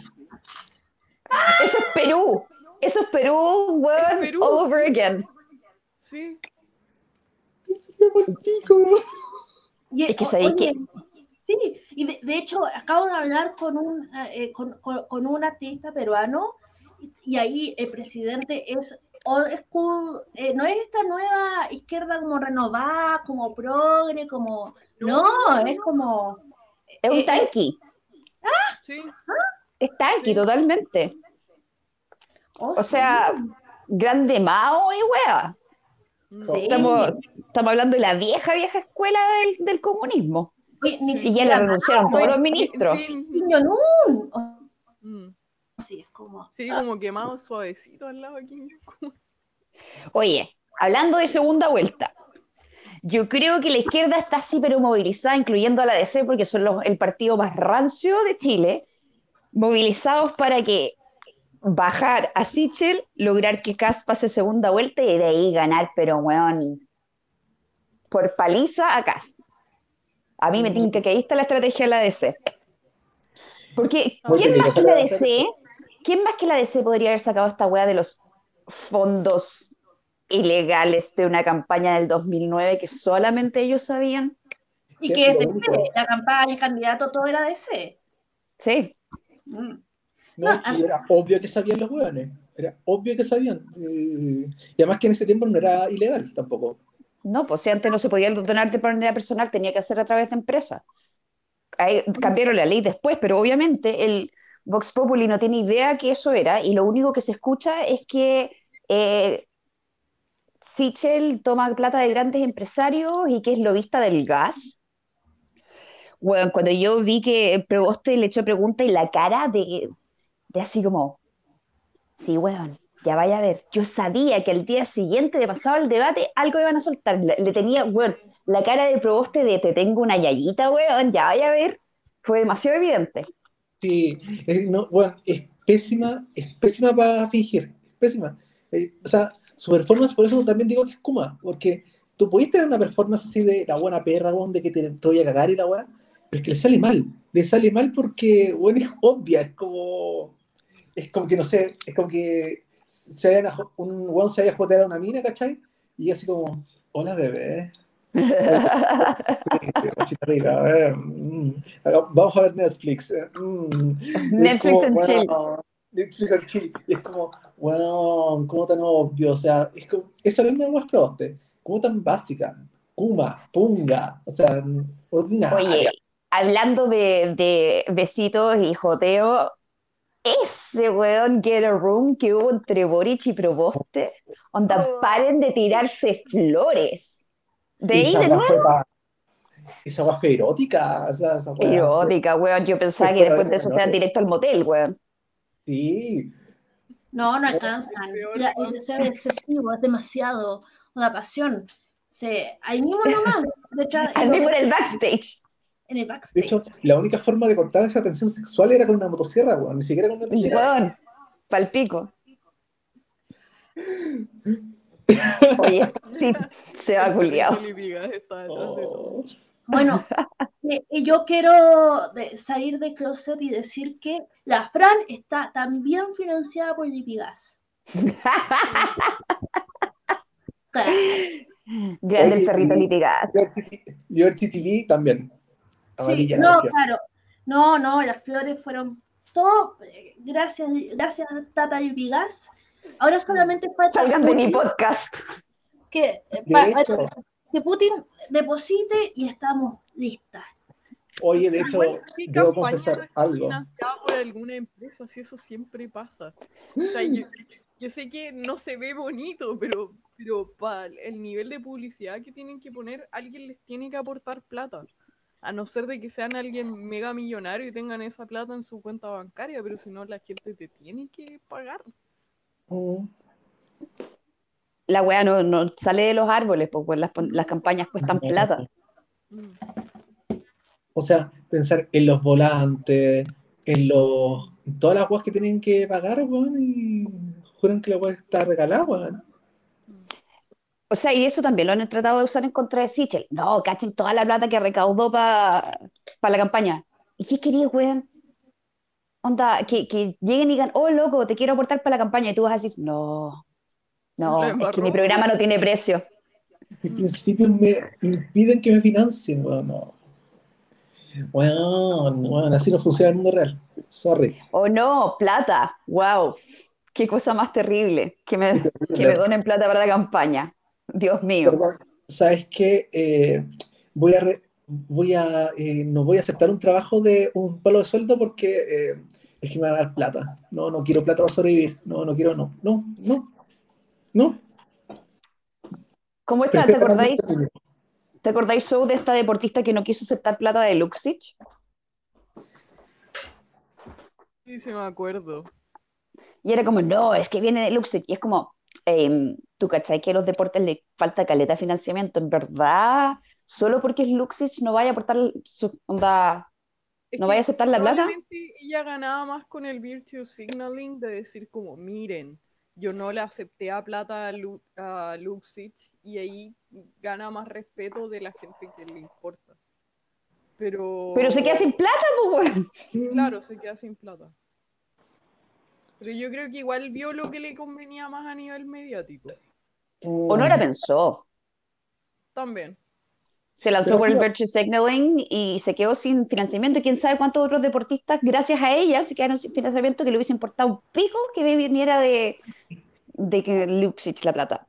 Eso es Perú. Eso es Perú, weón, Es Perú, all over sí. again. Sí. Se llama el pico. Y, Es que sabéis oye, que- Sí, y de, de hecho acabo de hablar con un, eh, eh, con, con- con un artista peruano y, ahí el presidente es old school, eh, no es esta nueva izquierda como renovada, como progre, como... No, es como... Es un eh, tanqui, Sí. es tanqui sí. totalmente. oh, O sea, grande mao y wea. Mm. Sí. Estamos, estamos hablando de la vieja, vieja escuela del, del comunismo. Oye, ni Y ya le siquiera renunciaron todos los ministros. Sí. Oh, mm. sí, es como... Sí, como quemado suavecito al lado aquí. Oye, hablando de segunda vuelta, yo creo que la izquierda está así pero movilizada, incluyendo a la DC, porque son los- el partido más rancio de Chile, movilizados para que bajar a Sichel, lograr que Cast pase segunda vuelta y de ahí ganar, pero weón, por paliza a Cast. A mí me tinca que ahí está la estrategia de la DC. Porque, Muy ¿quién más que la DC? ¿Quién más que la DC podría haber sacado esta weá de los fondos ilegales de una campaña del 2009 que solamente ellos sabían? Y que es de bonito. C, la campaña, el candidato, todo era de C. Sí. Mm. No, No, y era obvio que sabían los hueones. Era obvio que sabían. Eh, Y además que en ese tiempo no era ilegal tampoco. No, pues antes no se podía donar de manera personal, tenía que hacer a través de empresa. Ahí cambiaron la ley después, pero obviamente el Vox Populi no tiene idea que eso era y lo único que se escucha es que eh, Sichel toma plata de grandes empresarios y que es lobista del gas. Bueno, cuando yo vi que Proboste le echó pregunta y la cara de, de así como, sí, weón, ya vaya a ver. Yo sabía que al día siguiente de pasado el debate algo iban a soltar. Le, tenía, weón, la cara del Proboste de te tengo una yayita, weón, ya vaya a ver. Fue demasiado evidente. Sí, eh, no, bueno, es pésima, es pésima para fingir, es pésima. Eh, o sea, su performance, por eso también digo que es Kuma, porque tú podés tener una performance así de la buena perra, weón, de que te, te voy a cagar y la weá, pero es que le sale mal, le sale mal porque, bueno, es obvia, es como, es como que, no sé, es como que se vayan a jo- un weón se vaya a jotear a una mina, ¿cachai? Y así como, hola bebé, [laughs] Sí, cosita rica, vamos a ver Netflix. eh, mm. Netflix bueno, chill. Netflix and chill. Y es como, bueno, como tan obvio. O sea, es como, esa es la más probaste. Como tan básica. Kuma, punga. O sea, ordinaria. Oye, hablando de, de besitos y joteo, ese weón Get a Room que hubo entre Boric y Proboste, onda, Oh. paren de tirarse flores. De ahí de nuevo, fue pa- Esa weá fue erótica. O sea, esa weá fue- erótica, weón. Yo pensaba que después de eso se iban directo al motel, weón. Sí. No, no alcanzan. Ya, cosa. es, es excesivo, es demasiado. Una pasión. Se, ahí mismo nomás, detrás, Al mismo en el backstage. En el De backstage. hecho, la única forma de cortar esa tensión sexual era con una motosierra, weón. Ni siquiera con una tijera. Weón, palpico. [laughs] Oye, sí, se va culiado. Lady Gaga está detrás de todo. Oh. Bueno, [laughs] eh, y yo quiero de- salir de closet y decir que la Fran está también financiada por JP Gas. Claro. [laughs] Grande el perrito y-. Liberty, Liberty TV también. Sí, no, claro. No, no, las flores fueron todo. eh, Gracias, gracias Tata JP Gas. Ahora solamente falta Salgan de mi podcast. que, eh, De pa- hecho, que Putin deposite y estamos listas. oye, de hecho, Igual, ¿qué debo confesar algo. por alguna empresa, si eso siempre pasa. O sea, yo, yo sé que no se ve bonito, pero, pero para el nivel de publicidad que tienen que poner, alguien les tiene que aportar plata. A no ser de que sean alguien mega millonario y tengan esa plata en su cuenta bancaria, pero si no, la gente te tiene que pagar. Mm. La weá no, no sale de los árboles, pues weón, las, las campañas cuestan plata. Mm. O sea, pensar en los volantes, en los en todas las weas que tienen que pagar, weón, y juran que la wea está regalada, weón. O sea, y eso también lo han tratado de usar en contra de Sichel. No, cachen toda la plata que recaudó para la campaña. ¿Y qué quería, weón? onda, que, que lleguen y digan, oh, loco, te quiero aportar para la campaña, y tú vas a decir, no, no, es que mi programa no tiene precio. Mis principios me impiden que me financien, weón. No. Weón, weón, así no funciona el mundo real. Sorry. O no, plata, wow, qué cosa más terrible, que me, que me donen plata para la campaña. Dios mío. Perdón, ¿sabes qué? Eh, voy a, re- voy a eh, no voy a aceptar un trabajo de un palo de sueldo porque eh, es que me van a dar plata. No, no quiero plata para sobrevivir. No, no quiero, no, no, no, no. ¿Cómo está? ¿Te acordáis? ¿Te acordáis, Show, de esta deportista que no quiso aceptar plata de Luxich? Sí, sí me acuerdo. Y era como, no, es que viene de Luxich. Y es como, em, tú cachai que a los deportes le falta caleta de financiamiento. En verdad, solo porque es Luxich no vaya a aportar su onda, Es no vaya a aceptar la plata. ella ganaba más con el virtue signaling de decir como, miren, yo no le acepté a plata a, Lu a Luxich y ahí gana más respeto de la gente que le importa. Pero... Pero se queda sin plata, pues, weón. Claro, se queda sin plata. Pero yo creo que igual vio lo que le convenía más a nivel mediático. O no la pensó. También. Se lanzó Pero por el virtue signaling y se quedó sin financiamiento. ¿Quién sabe cuántos otros deportistas, gracias a ella, se quedaron sin financiamiento que le hubiese importado un pico que viniera de, de que Luxich la plata?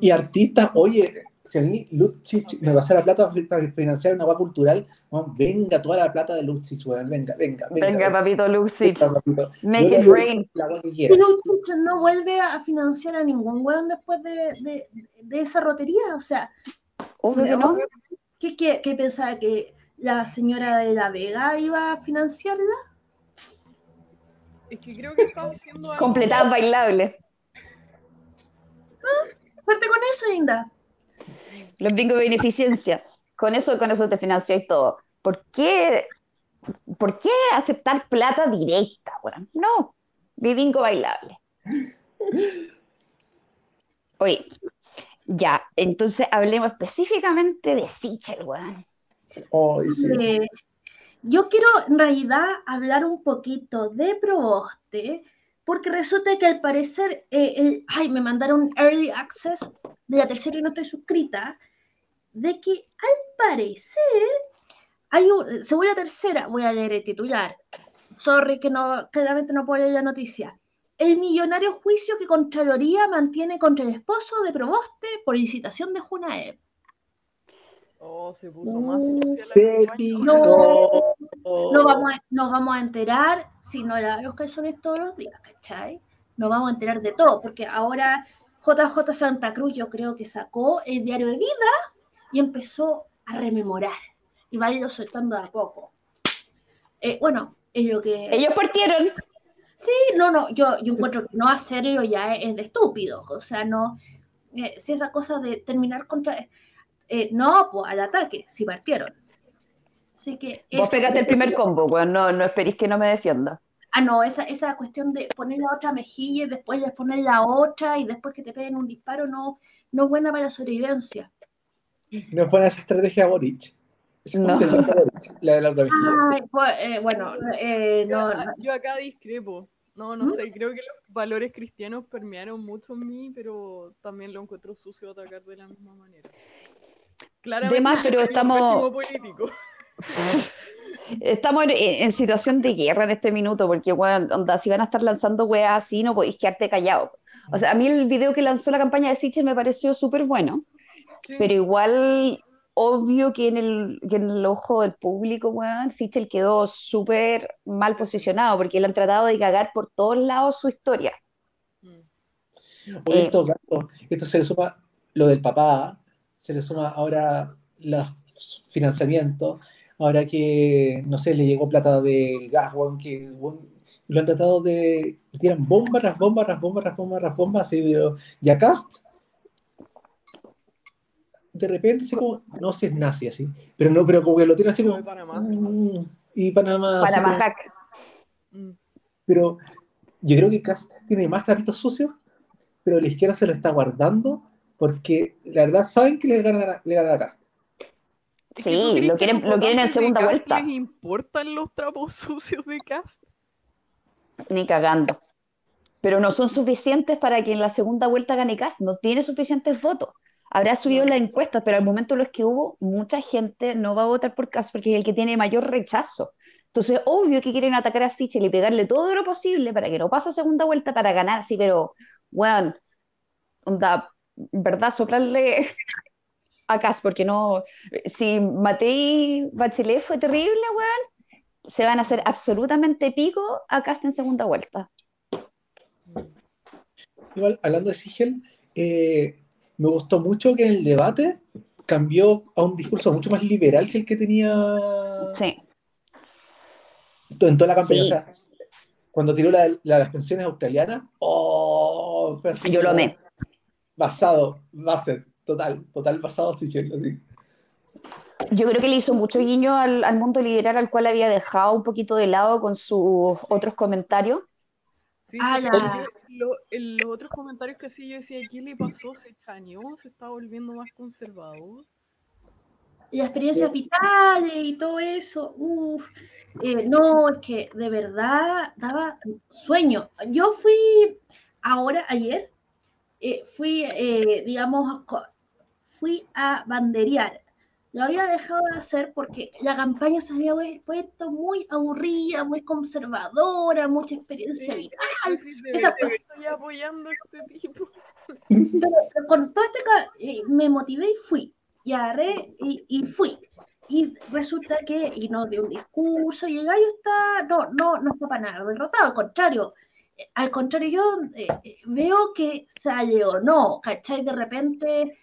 Y artistas, oye, si a mí Luxich me pasara plata para financiar una agua cultural, venga toda la plata de Luxich, weón, venga, venga, venga. Venga, papito papito. make Yo it rain. La. Y Luxich no vuelve a financiar a ningún weón después de, de- de esa rotería. O sea, Obvio que no. ¿qué, qué, qué pensaba que la señora de La Vega iba a financiarla? Es que creo que haciendo algo. Completadas bailables. Fuerte con eso, Inda. Los bingos de beneficencia. Con eso, con eso te financiáis todo. ¿Por qué, por qué aceptar plata directa, weón? No, de bingo bailable. Oye, ya, entonces hablemos específicamente de Sichel, weón. Sí. Eh, yo quiero en realidad hablar un poquito de Proboste, porque resulta que al parecer, eh, el- ay, me mandaron Early Access de la tercera y no estoy suscrita, de que al parecer hay un, según la tercera, voy a leer el titular, sorry que no, claramente no puedo leer la noticia. El millonario juicio que Contraloría mantiene contra el esposo de Proboste por licitación de Junaev. Oh, se puso más sucia la. No. No vamos, a, nos vamos a enterar si no la los calzones todos los días, ¿cachai? Nos vamos a enterar de todo, porque ahora JJ Santa Cruz yo creo que sacó el diario de vida y empezó a rememorar y va a irlo soltando de a poco. Eh, bueno, es lo que... Ellos partieron. Sí, no, no, yo, yo encuentro que no hacerlo ya es de estúpido, o sea, no, eh, si esa cosa de terminar contra... eh, no, pues al ataque, si partieron. Así que... Vos pegaste el primer combo, weón. No, no esperéis que no me defienda. Ah, no, esa, esa cuestión de poner la otra mejilla y después de poner la otra y después que te peguen un disparo no, no es buena para la sobrevivencia. No fue esa estrategia Boric. Esa No. fue la de Boric, la de la otra. Ay, pues, eh, bueno, eh, Yo, no, no. yo acá discrepo. No, no ¿Mm? sé, creo que los valores cristianos permearon mucho en mí, pero también lo encuentro sucio atacar de la misma manera. Claramente más, pero estamos- político. [laughs] Estamos en, en situación de guerra en este minuto, porque, weón, onda, si van a estar lanzando weas así, no podéis quedarte callado. O sea, a mí el video que lanzó la campaña de Sichel me pareció súper bueno, Sí. pero igual, obvio que en el, que en el ojo del público, weón, Sichel quedó súper mal posicionado, porque le han tratado de cagar por todos lados su historia. Mm. Oye, Eh, caso, esto se le suma lo del papá, se le suma ahora los financiamientos, ahora que, no sé, le llegó plata del gas, weón, que weón, lo han tratado de, tiran bomba tras bomba, tras bomba, tras bomba, tras bomba, así, y a Cast, de repente, así como, no sé, es nazi, así, pero no, pero como que lo tiran así Lo como, mm, y Panamá, así Panamá Hack. Mm. pero yo creo que Cast tiene más trapitos sucios, pero la izquierda se lo está guardando porque la verdad saben que le ganan a, le ganan a Cast. Es que ¿tú Sí, lo quieren, lo quieren en segunda Cast vuelta. les importan los trapos sucios de Cast? Ni cagando. Pero no son suficientes para que en la segunda vuelta gane Cast. No tiene suficientes votos. Habrá subido las encuestas, pero al momento los que hubo, mucha gente no va a votar por Cast porque es el que tiene mayor rechazo. Entonces, obvio que quieren atacar a Sichel y pegarle todo lo posible para que no pase a segunda vuelta para ganar, sí, pero, weón, onda, ¿verdad? Soplarle [laughs] a Cast, porque no, si Matei Bachelet fue terrible, weón, se van a hacer absolutamente pico a Cast en segunda vuelta. Igual, hablando de Sigel, eh, me gustó mucho que en el debate cambió a un discurso mucho más liberal que el que tenía Sí, en toda la campaña. Sí. O sea, cuando tiró la, la- las pensiones australianas, ¡oh! Yo lo amé. Basado, base, total, total basado a Sichel, así. Yo creo que le hizo mucho guiño al, al mundo liberal al cual había dejado un poquito de lado con sus otros comentarios. Sí, sí, lo- en los otros comentarios que hacía yo decía, ¿qué le pasó? ¿Se extrañó? ¿Se está volviendo más conservador? Las experiencias vitales y todo eso. Uf. Eh, no, es que de verdad daba sueño. Yo fui ahora, ayer, eh, fui, eh, digamos, fui a banderear. Lo había dejado de hacer porque la campaña se había puesto muy aburrida, muy conservadora, mucha experiencia Sí, vital. sí, de esa que estoy apoyando a este tipo. Pero con todo este ca- eh, me motivé y fui. Y agarré y, y fui. Y resulta que, y no dio un discurso, y el gallo está, no, no, no está para nada derrotado, al contrario. Eh, Al contrario, yo eh, eh, veo que sale o no, ¿cachai? De repente,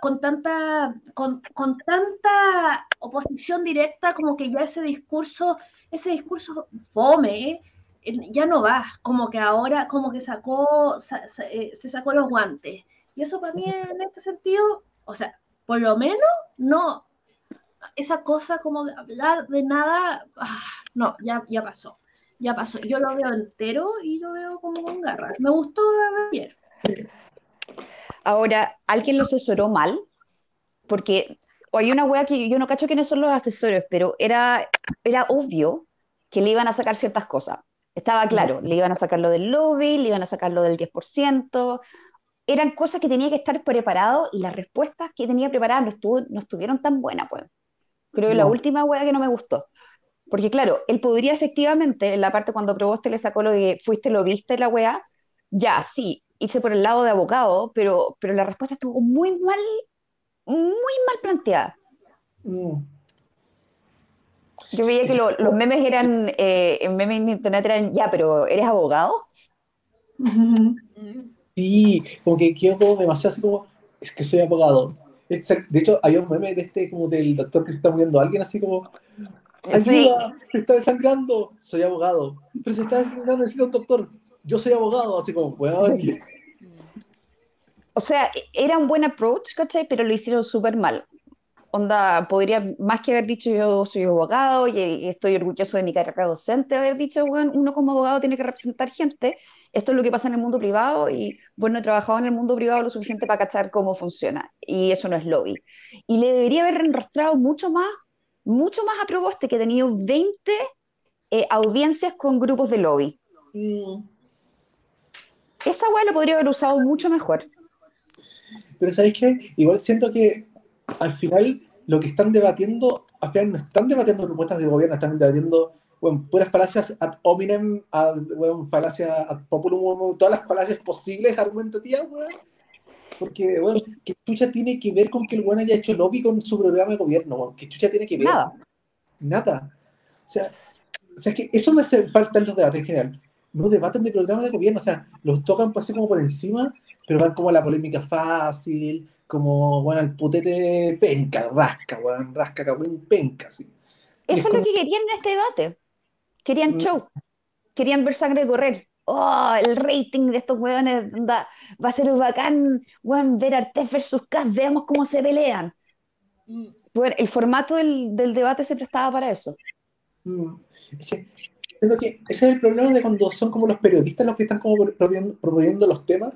con tanta, con, con tanta oposición directa, como que ya ese discurso, ese discurso fome, ¿eh? ya no va, como que ahora, como que sacó, sa- sa- eh, se sacó los guantes. Y eso para mí en este sentido, o sea, por lo menos no, esa cosa como de hablar de nada, ah, no, ya, ya pasó, ya pasó. Yo lo veo entero y lo veo como con garras. Me gustó ayer. Ahora, ¿alguien lo asesoró mal? Porque o hay una wea que yo no cacho quiénes son los asesores, pero era, era obvio que le iban a sacar ciertas cosas. Estaba claro, le iban a sacar lo del lobby, le iban a sacar lo del 10%. Eran cosas que tenía que estar preparado y las respuestas que tenía preparadas no, estuvo, no estuvieron tan buenas, pues. Creo que la última wea que no me gustó. Porque claro, él podría efectivamente, en la parte cuando Proboste le sacó lo de fuiste, lo viste, la wea, ya, sí, irse por el lado de abogado, pero, pero la respuesta estuvo muy mal, muy mal planteada. Mm. Yo veía que lo- [laughs] los memes eran, eh, en memes en internet eran, ya, pero ¿eres abogado? [laughs] Sí, como que quedó como demasiado así como, es que soy abogado. De hecho, había un meme de este, como del doctor que se está muriendo alguien, así como, ayuda, se está desangrando, soy abogado. Pero se está desangrando, necesita un doctor, yo soy abogado, así como, weón. O sea, era un buen approach, ¿cachai? Pero lo hicieron súper mal. Onda, podría, más que haber dicho yo soy abogado y, estoy orgulloso de mi carrera docente, haber dicho, bueno, uno como abogado tiene que representar gente, esto es lo que pasa en el mundo privado y, bueno, he trabajado en el mundo privado lo suficiente para cachar cómo funciona y eso no es lobby. Y le debería haber enrostrado mucho más, mucho más a Proboste, que ha tenido 20 eh, audiencias con grupos de lobby. Mm. Esa weá lo podría haber usado mucho mejor. Pero ¿sabéis qué? Igual siento que al final lo que están debatiendo, al final no están debatiendo propuestas de gobierno, están debatiendo bueno, puras falacias ad hominem, ad, bueno, falacias ad populum, todas las falacias posibles argumentativas, weón. Porque, bueno, ¿qué chucha tiene que ver con que el weón haya hecho lobby con su programa de gobierno, weón? ¿Qué chucha tiene que ver? Nada. Nada. O sea, o sea, es que eso me hace falta en los debates en general. No debaten de programas de gobierno, o sea, los tocan pues, así como por encima, pero van como a la polémica fácil, como, bueno, al putete penca, rasca, weón, rasca, cagüín, penca, es Eso es como- lo que querían en este debate. Querían Mm. show. Querían ver sangre correr. Oh, el rating de estos hueones da- va a ser bacán, weón, ver Artes versus Cas, veamos cómo se pelean. Mm. Bueno, el formato del, del debate se prestaba para eso. Mm. Es que, siento que ese es el problema de cuando son como los periodistas los que están como proponiendo, proponiendo los temas.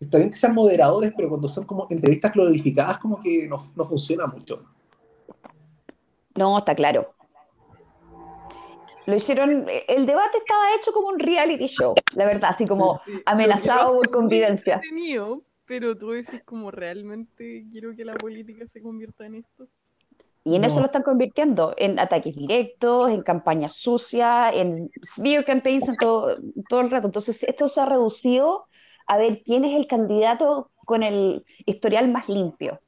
Está bien que sean moderadores, pero cuando son como entrevistas glorificadas, como que no, no funciona mucho. No, está claro. Lo hicieron, el debate estaba hecho como un reality show, la verdad, así como amenazado por convivencia. pero tú decís como realmente quiero que la política se convierta en esto. Y en eso lo están convirtiendo, en ataques directos, en campañas sucias, en smear campaigns en todo, todo el rato. Entonces, esto se ha reducido a ver quién es el candidato con el historial más limpio.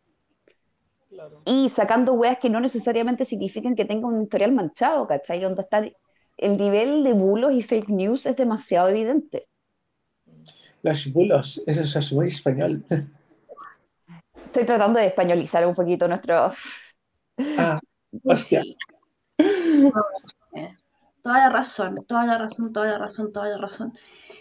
Claro. Y sacando weas que no necesariamente significan que tenga un historial manchado, ¿cachai? Donde está el nivel de bulos y fake news es demasiado evidente. Las bulos, eso es muy español. Estoy tratando de españolizar un poquito nuestro... Ah, Pues hostia. sí. Eh, toda la razón, toda la razón, toda la razón, toda la razón.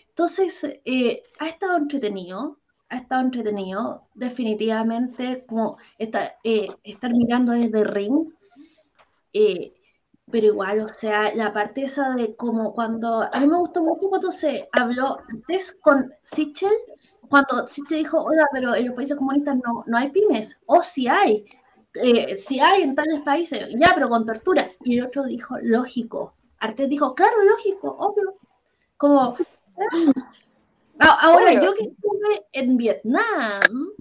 Entonces, eh, ha estado entretenido, ha estado entretenido, definitivamente, como está, eh, estar mirando desde Ring, eh, pero igual, o sea, la parte esa de como cuando, a mí me gustó mucho cuando se habló antes con Sichel, cuando Sichel dijo, oiga, pero en los países comunistas no, no hay pymes, o si hay, eh, si hay en tales países, ya, pero con tortura. Y el otro dijo, lógico. Artés dijo, claro, lógico, obvio. Como, [laughs] ¿eh? Ahora, yo que estuve en Vietnam,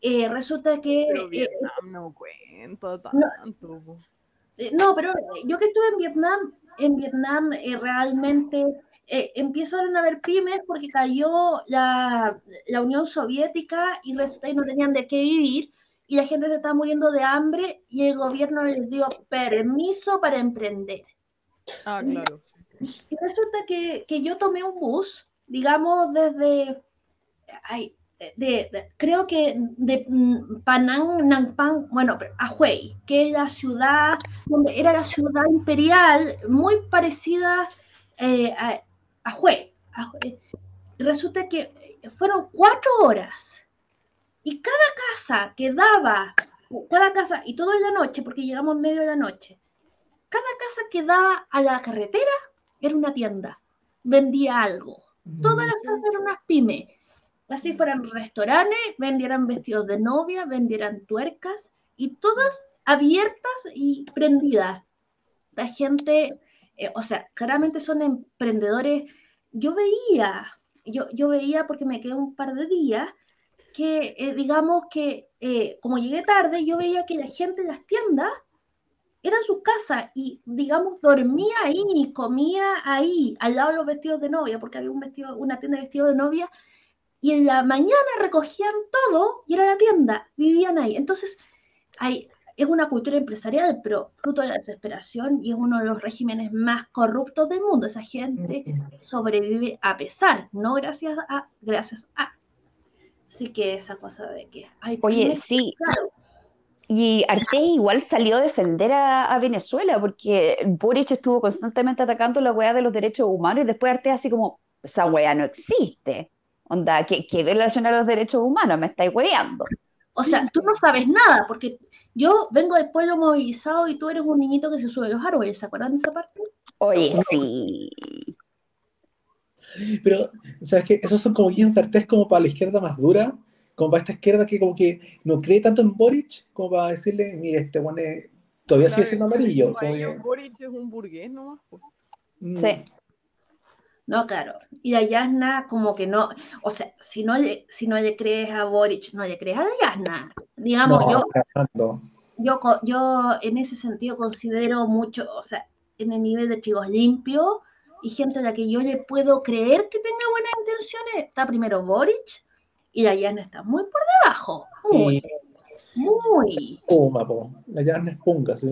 eh, resulta que... Pero eh, Vietnam no cuenta tanto. no, pero yo que estuve en Vietnam, en Vietnam realmente eh, empezaron a haber pymes porque cayó la, la Unión Soviética y resulta que no tenían de qué vivir y la gente se estaba muriendo de hambre y el gobierno les dio permiso para emprender. Ah, claro. Y resulta que, que yo tomé un bus, digamos, desde, ay, de, de- creo que de mm, Panang, Nangpang, bueno, a Hue, que es la ciudad, donde era la ciudad imperial, muy parecida eh, a, a Hue. a Hue. Resulta que fueron cuatro horas y cada casa que daba, cada casa, y todo en la noche, porque llegamos medio de la noche, cada casa que daba a la carretera era una tienda, vendía algo. Todas las casas eran unas pymes. Así fueran restaurantes, vendieran vestidos de novia, vendieran tuercas y todas abiertas y prendidas. La gente, eh, o sea, claramente son emprendedores. Yo veía, yo, yo veía porque me quedé un par de días, que eh, digamos que eh, como llegué tarde, yo veía que la gente en las tiendas era su casa y, digamos, dormía ahí, comía ahí, al lado de los vestidos de novia, porque había un vestido, una tienda de vestidos de novia, y en la mañana recogían todo y era la tienda, vivían ahí. Entonces, hay, es una cultura empresarial, pero fruto de la desesperación y es uno de los regímenes más corruptos del mundo. Esa gente sobrevive a pesar, no gracias a, gracias a. Así que esa cosa de que hay Oye, sí, claro, y Artés igual salió a defender a, a Venezuela porque Boric estuvo constantemente atacando la weá de los derechos humanos y después Artés así como, esa weá no existe. Onda, ¿qué, qué violación a los derechos humanos? Me estáis weando. O sea, tú no sabes nada, porque yo vengo del pueblo movilizado y tú eres un niñito que se sube a los árboles, ¿se acuerdan de esa parte? Oye, sí. Pero, ¿sabes qué? Esos son como guiños de Artés como para la izquierda más dura, como para esta izquierda que como que no cree tanto en Boric, como para decirle, mire, este bueno todavía sigue siendo amarillo. como Boric es un burgués nomás. mm, Sí. No, claro. Y la Yasna como que no, o sea, si no le, si no le crees a Boric, no le crees a la Yasna. Digamos, no, yo, cagando. yo, yo en ese sentido considero mucho, o sea, en el nivel de chicos limpios y gente a la que yo le puedo creer que tenga buenas intenciones, está primero Boric y la Yasna está muy por debajo. Muy, Y muy. Puma, po. La Yasna es punga. sí.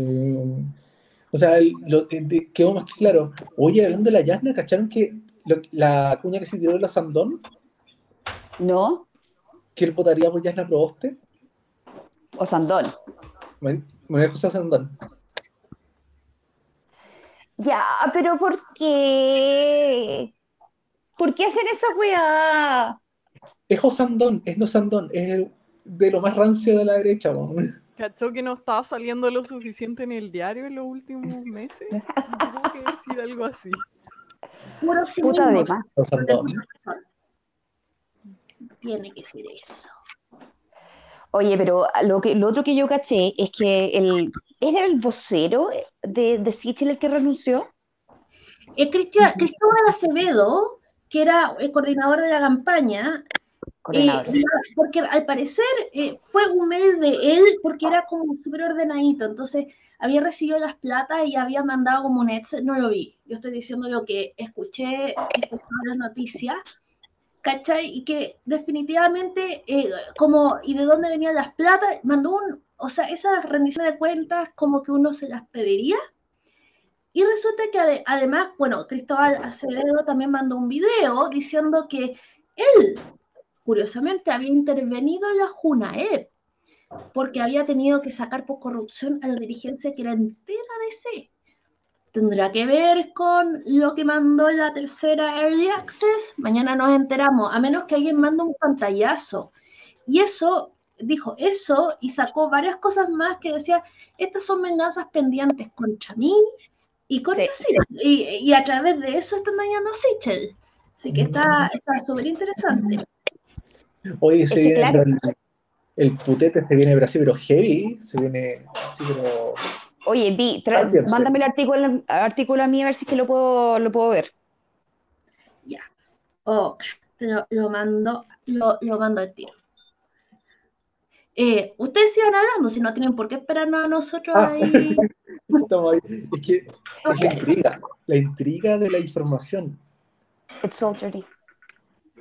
O sea, el- lo, eh, de- quedó más que claro. Oye, hablando de la Yasna, ¿cacharon que lo- la cuña que se tiró en la Sandón, ¿No? que él votaría por Yasna Proboste? O Sandón. Me me José Sandón. Ya, pero ¿por qué? ¿Por qué hacer esa weá? Es Josandón, es no Sandón, es el- de lo más rancio de la derecha. po. ¿Cachó que no estaba saliendo lo suficiente en el diario en los últimos meses? Tuvo que decir algo así. Puro Puta de más. Tiene que ser eso. Oye, pero lo que, lo otro que yo caché es que el, ¿era el vocero de, de Sichel el que renunció? Eh, Cristian, Cristóbal Acevedo, que era el coordinador de la campaña, eh, porque al parecer eh, fue un mail de él porque era como súper ordenadito, entonces había recibido las platas y había mandado como un Excel, no lo vi, yo estoy diciendo lo que escuché, escuché las noticias, ¿cachai? Y que definitivamente, eh, como, ¿y de dónde venían las platas? Mandó un, o sea, esas rendiciones de cuentas como que uno se las pediría. Y resulta que ade- además, bueno, Cristóbal Acevedo también mandó un video diciendo que él, curiosamente, había intervenido en la JUNAEP porque había tenido que sacar por corrupción a la dirigencia que era entera de C. ¿Tendrá que ver con lo que mandó la tercera Early Access? Mañana nos enteramos, a menos que alguien mande un pantallazo. Y eso, dijo eso y sacó varias cosas más que decía, estas son venganzas pendientes contra mí y contra Sí. Y, y a través de eso están dañando a Sichel. Así que está está súper interesante. Oye, se viene claro. el, el putete se viene pero así, pero heavy, se viene así, pero Oye, Vi, sí. mándame el artículo, artículo a mí a ver si es que lo puedo, lo puedo ver. Ok, te lo, lo mando, lo, lo mando al tiro. Eh, ustedes sigan hablando, si no tienen por qué esperarnos a nosotros Ah. ahí. [laughs] estamos ahí. Es que es la intriga, la intriga de la información. It's all 30.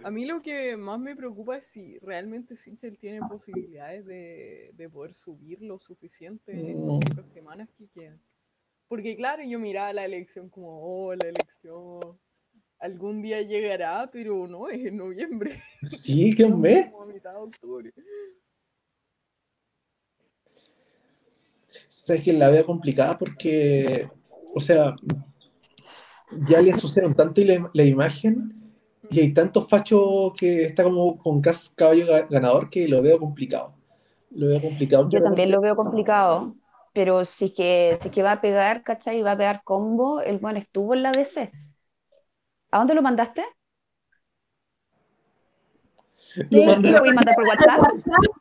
A mí lo que más me preocupa es si realmente Sichel tiene posibilidades de, de poder subir lo suficiente en estas Mm. semanas que quedan. Porque claro, yo miraba la elección como, oh, la elección algún día llegará, pero no, es en noviembre. Sí, que un [laughs] mes. Como a mitad de octubre. Sabes que la veo complicada porque, o sea, ya le ensuciaron tanto la, la imagen y hay tantos fachos que está como con cas- caballo ga- ganador que lo veo complicado. Lo veo complicado. Yo también lo veo complicado, pero si es que, si es que va a pegar, ¿cachai? Va a pegar combo, el buen estuvo en la DC. ¿A dónde lo mandaste? Lo Sí, mandé- ¿Lo voy a mandar por WhatsApp?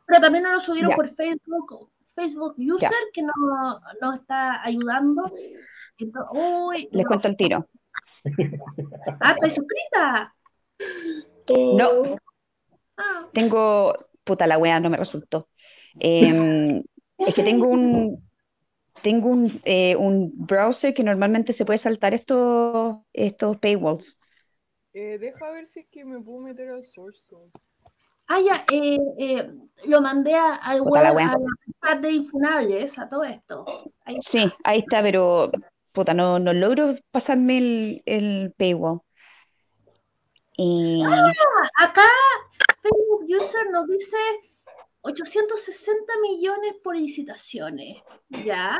Pero también nos lo subieron Ya. por Facebook, Facebook User, Ya. que nos, nos está ayudando. Entonces, uy, Les no. cuento el tiro. Ah, ¿estás suscrita? No, Ah, tengo. Puta la wea, no me resultó. Em, es que tengo un. Tengo un, eh, un browser que normalmente se puede saltar estos, estos paywalls. Eh, deja ver si es que me puedo meter al source code. ah, ya, eh, eh, lo mandé a- al Puta la web, wea. a la de Infunables, a todo esto. Ahí. Sí, ahí está, pero puta, no, no logro pasarme el, el paywall. Y Acá Facebook User nos dice 860 millones por licitaciones, ¿ya?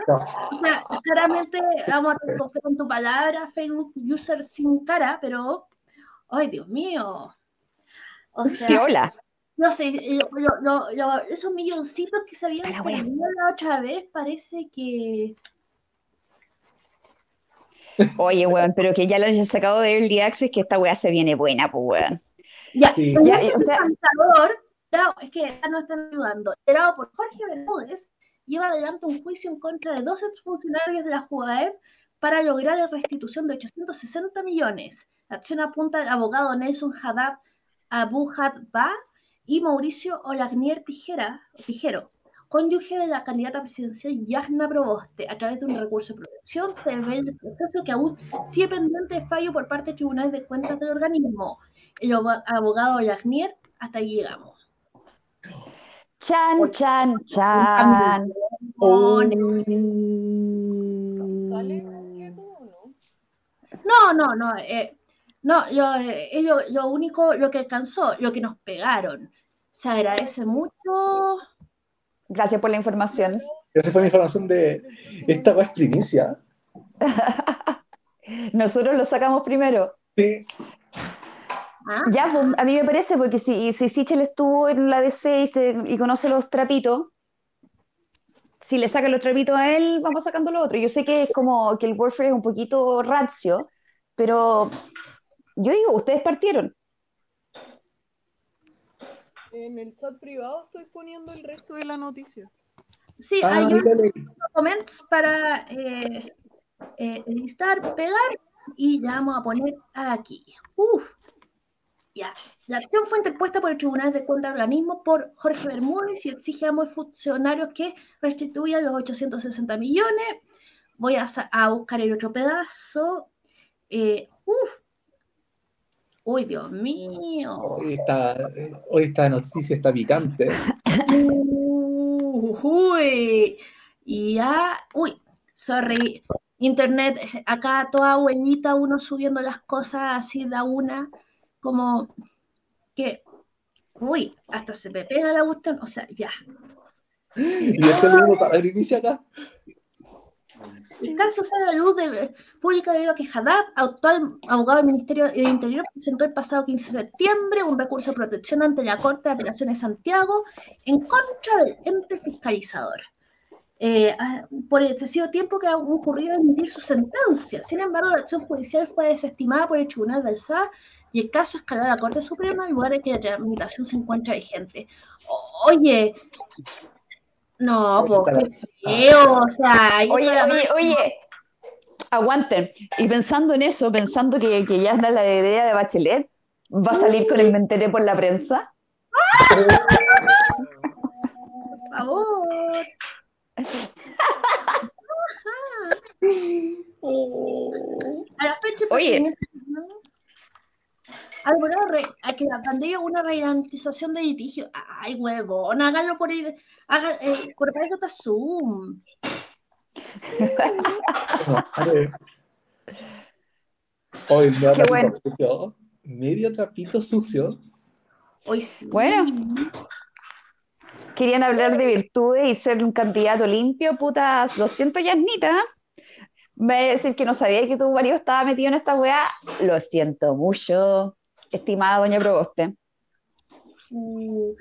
O sea, claramente vamos a confiar en tu palabra, Facebook User sin cara, pero, ay, Dios mío. O qué sea, hola. no sé, lo- lo- lo- lo- esos milloncitos que se habían perdido la otra vez, parece que... Oye, weón, pero que ya lo hayan sacado de Early Access, que esta weá se viene buena, pues weón. Ya, Sí. Ya, o sea- no, es que ya no están ayudando, liderado por Jorge Bermúdez, lleva adelante un juicio en contra de dos exfuncionarios de la Jugaep para lograr la restitución de 860 millones. La acción apunta al abogado Nelson Haddad Abu Ba y Mauricio Olagnier Tijera, Tijero, cónyuge de la candidata presidencial Yasna Proboste. A través de un recurso de protección se revela el proceso que aún sigue pendiente de fallo por parte de tribunales de cuentas del organismo. El abo- abogado Olagnier, hasta ahí llegamos. Chan, chan, chan. ¿Sale o no? No, no, no. eh, no, lo, eh, lo, lo único, lo que alcanzó, lo que nos pegaron. Se agradece mucho. Gracias por la información. Esa fue la información de esta es primicia. [laughs] Nosotros lo sacamos primero. Sí. ¿ah? Ya, pues, a mí me parece, porque si, si Sichel estuvo en la DC y, se- y conoce los trapitos, si le sacan los trapitos a él, vamos sacando los otros. Yo sé que es como que el Warfare es un poquito rancio, pero yo digo, ustedes partieron. En el chat privado estoy poniendo el resto de la noticia. Sí, Ah, hay unos comments para eh, eh, listar, pegar. y ya vamos a poner aquí. Uf. Ya. La acción fue interpuesta por el Tribunal de Cuentas de Organismo por Jorge Bermúdez y exige a ambos funcionarios que restituyan los 860 millones. Voy a buscar el otro pedazo. Eh, uf. Uy, Dios mío. Hoy esta, hoy esta noticia está picante. Uh, [laughs] uy. Y ya, uy, sorry. Internet, acá toda abuelita, uno subiendo las cosas así de a una, como que, uy, hasta se me pega la cuestión, o sea, ya. Y esto lo vemos para acá. El caso la luz de, pública debido a que Haddad, actual abogado del Ministerio de Interior, presentó el pasado 15 de septiembre un recurso de protección ante la Corte de Apelaciones de Santiago en contra del ente fiscalizador. eh, ah, por el excesivo tiempo que ha ocurrido en emitir su sentencia. Sin embargo, la acción judicial fue desestimada por el Tribunal del SA y el caso escaló a la Corte Suprema en lugar de que la tramitación se encuentra vigente. Oye, no, pues qué feo, o sea, Oye, la oye, oye, aguanten. Y pensando en eso, pensando que, que ya es la idea de Bachelet, va a salir con el me enteré por la prensa. por favor. [laughs] A la fecha, el Oye. Bueno, re- a que la pandemia una realización de litigio. Ay, huevón, háganlo por ahí. Haga, eh, por para eso está Zoom. [laughs] Hoy medio Qué trapito bueno. sucio. Medio trapito sucio. Hoy sí. Bueno. Querían hablar de virtudes y ser un candidato limpio, putas, lo siento, Yasnita. Me va a decir que no sabía que tu marido estaba metido en esta weá. Lo siento mucho, estimada doña Proboste. Uh,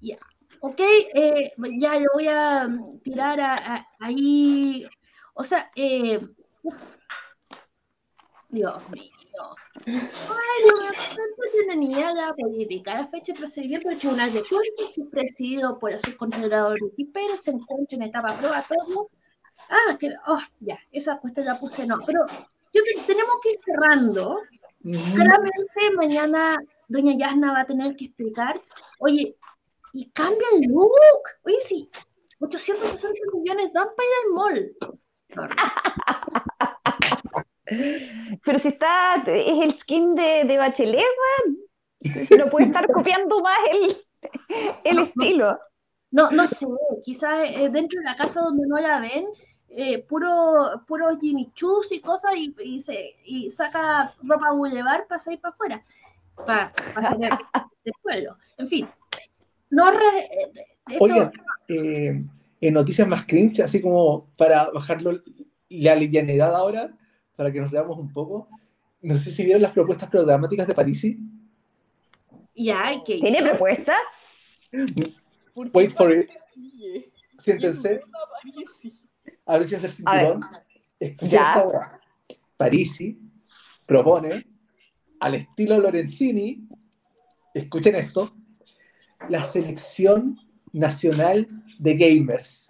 ya. Ok, eh, ya lo voy a tirar ahí. O sea, eh. Dios mío. Mejor tenía la política. La fecha de procedimiento del Tribunal de Cuentas, presidido por el subcontrolador Ricky Pérez, se encuentra en etapa probatoria. Ah, que, oh, ya, esa cuestión la puse, no. Pero yo que tenemos que ir cerrando. Claramente mañana doña Yasna va a tener que explicar, oye, y cambia el look. Oye, sí, 860 millones dan para ir al mall. [laughs] Pero si está, es el skin de, de Bachelet, weón. No puede estar copiando más el, el estilo. No, no sé, quizás eh, dentro de la casa donde no la ven, eh, puro, puro Jimmy Choo's y cosas, y, y, se, y saca ropa Boulevard para salir para afuera, para hacer el, el pueblo. En fin, no re- eh, esto- Oigan, eh, en noticias más cringe, así como para bajarlo la livianidad ahora, para que nos veamos un poco. No sé si vieron las propuestas programáticas de Parisi. ya, ¿y qué ¿Tiene hizo? propuesta? ¿Por qué Wait for it. Siéntense. Abríchense el cinturón. Escuchen Ya. esta hora. Parisi propone, al estilo Lorenzini, escuchen esto, la selección nacional de gamers.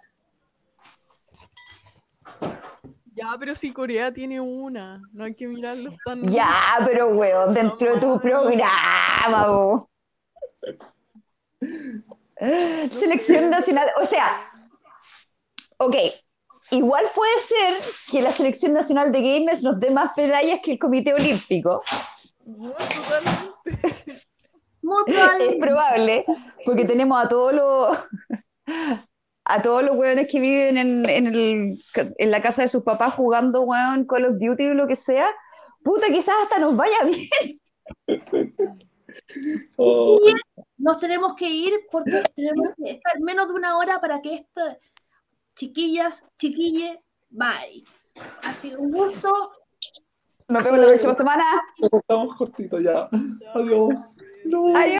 Ya, pero si Corea tiene una, no hay que mirarlos tan. Ya, pero weón, dentro de tu programa, bo. [laughs] Selección nacional, o sea, ok, igual puede ser que la selección nacional de gamers nos dé más medallas que el Comité Olímpico. Bueno, totalmente. Muy [laughs] Es probablemente. probable, porque tenemos a todos los a todos los weones que viven en, en, el- en la casa de sus papás jugando weón Call of Duty o lo que sea. Puta, quizás hasta nos vaya bien. [laughs] Oh, Nos tenemos que ir porque tenemos que estar menos de una hora para que esto, chiquillas, chiquille, bye. Ha sido un gusto. Nos vemos la próxima semana. estamos cortitos ya. Adiós. No. Adiós.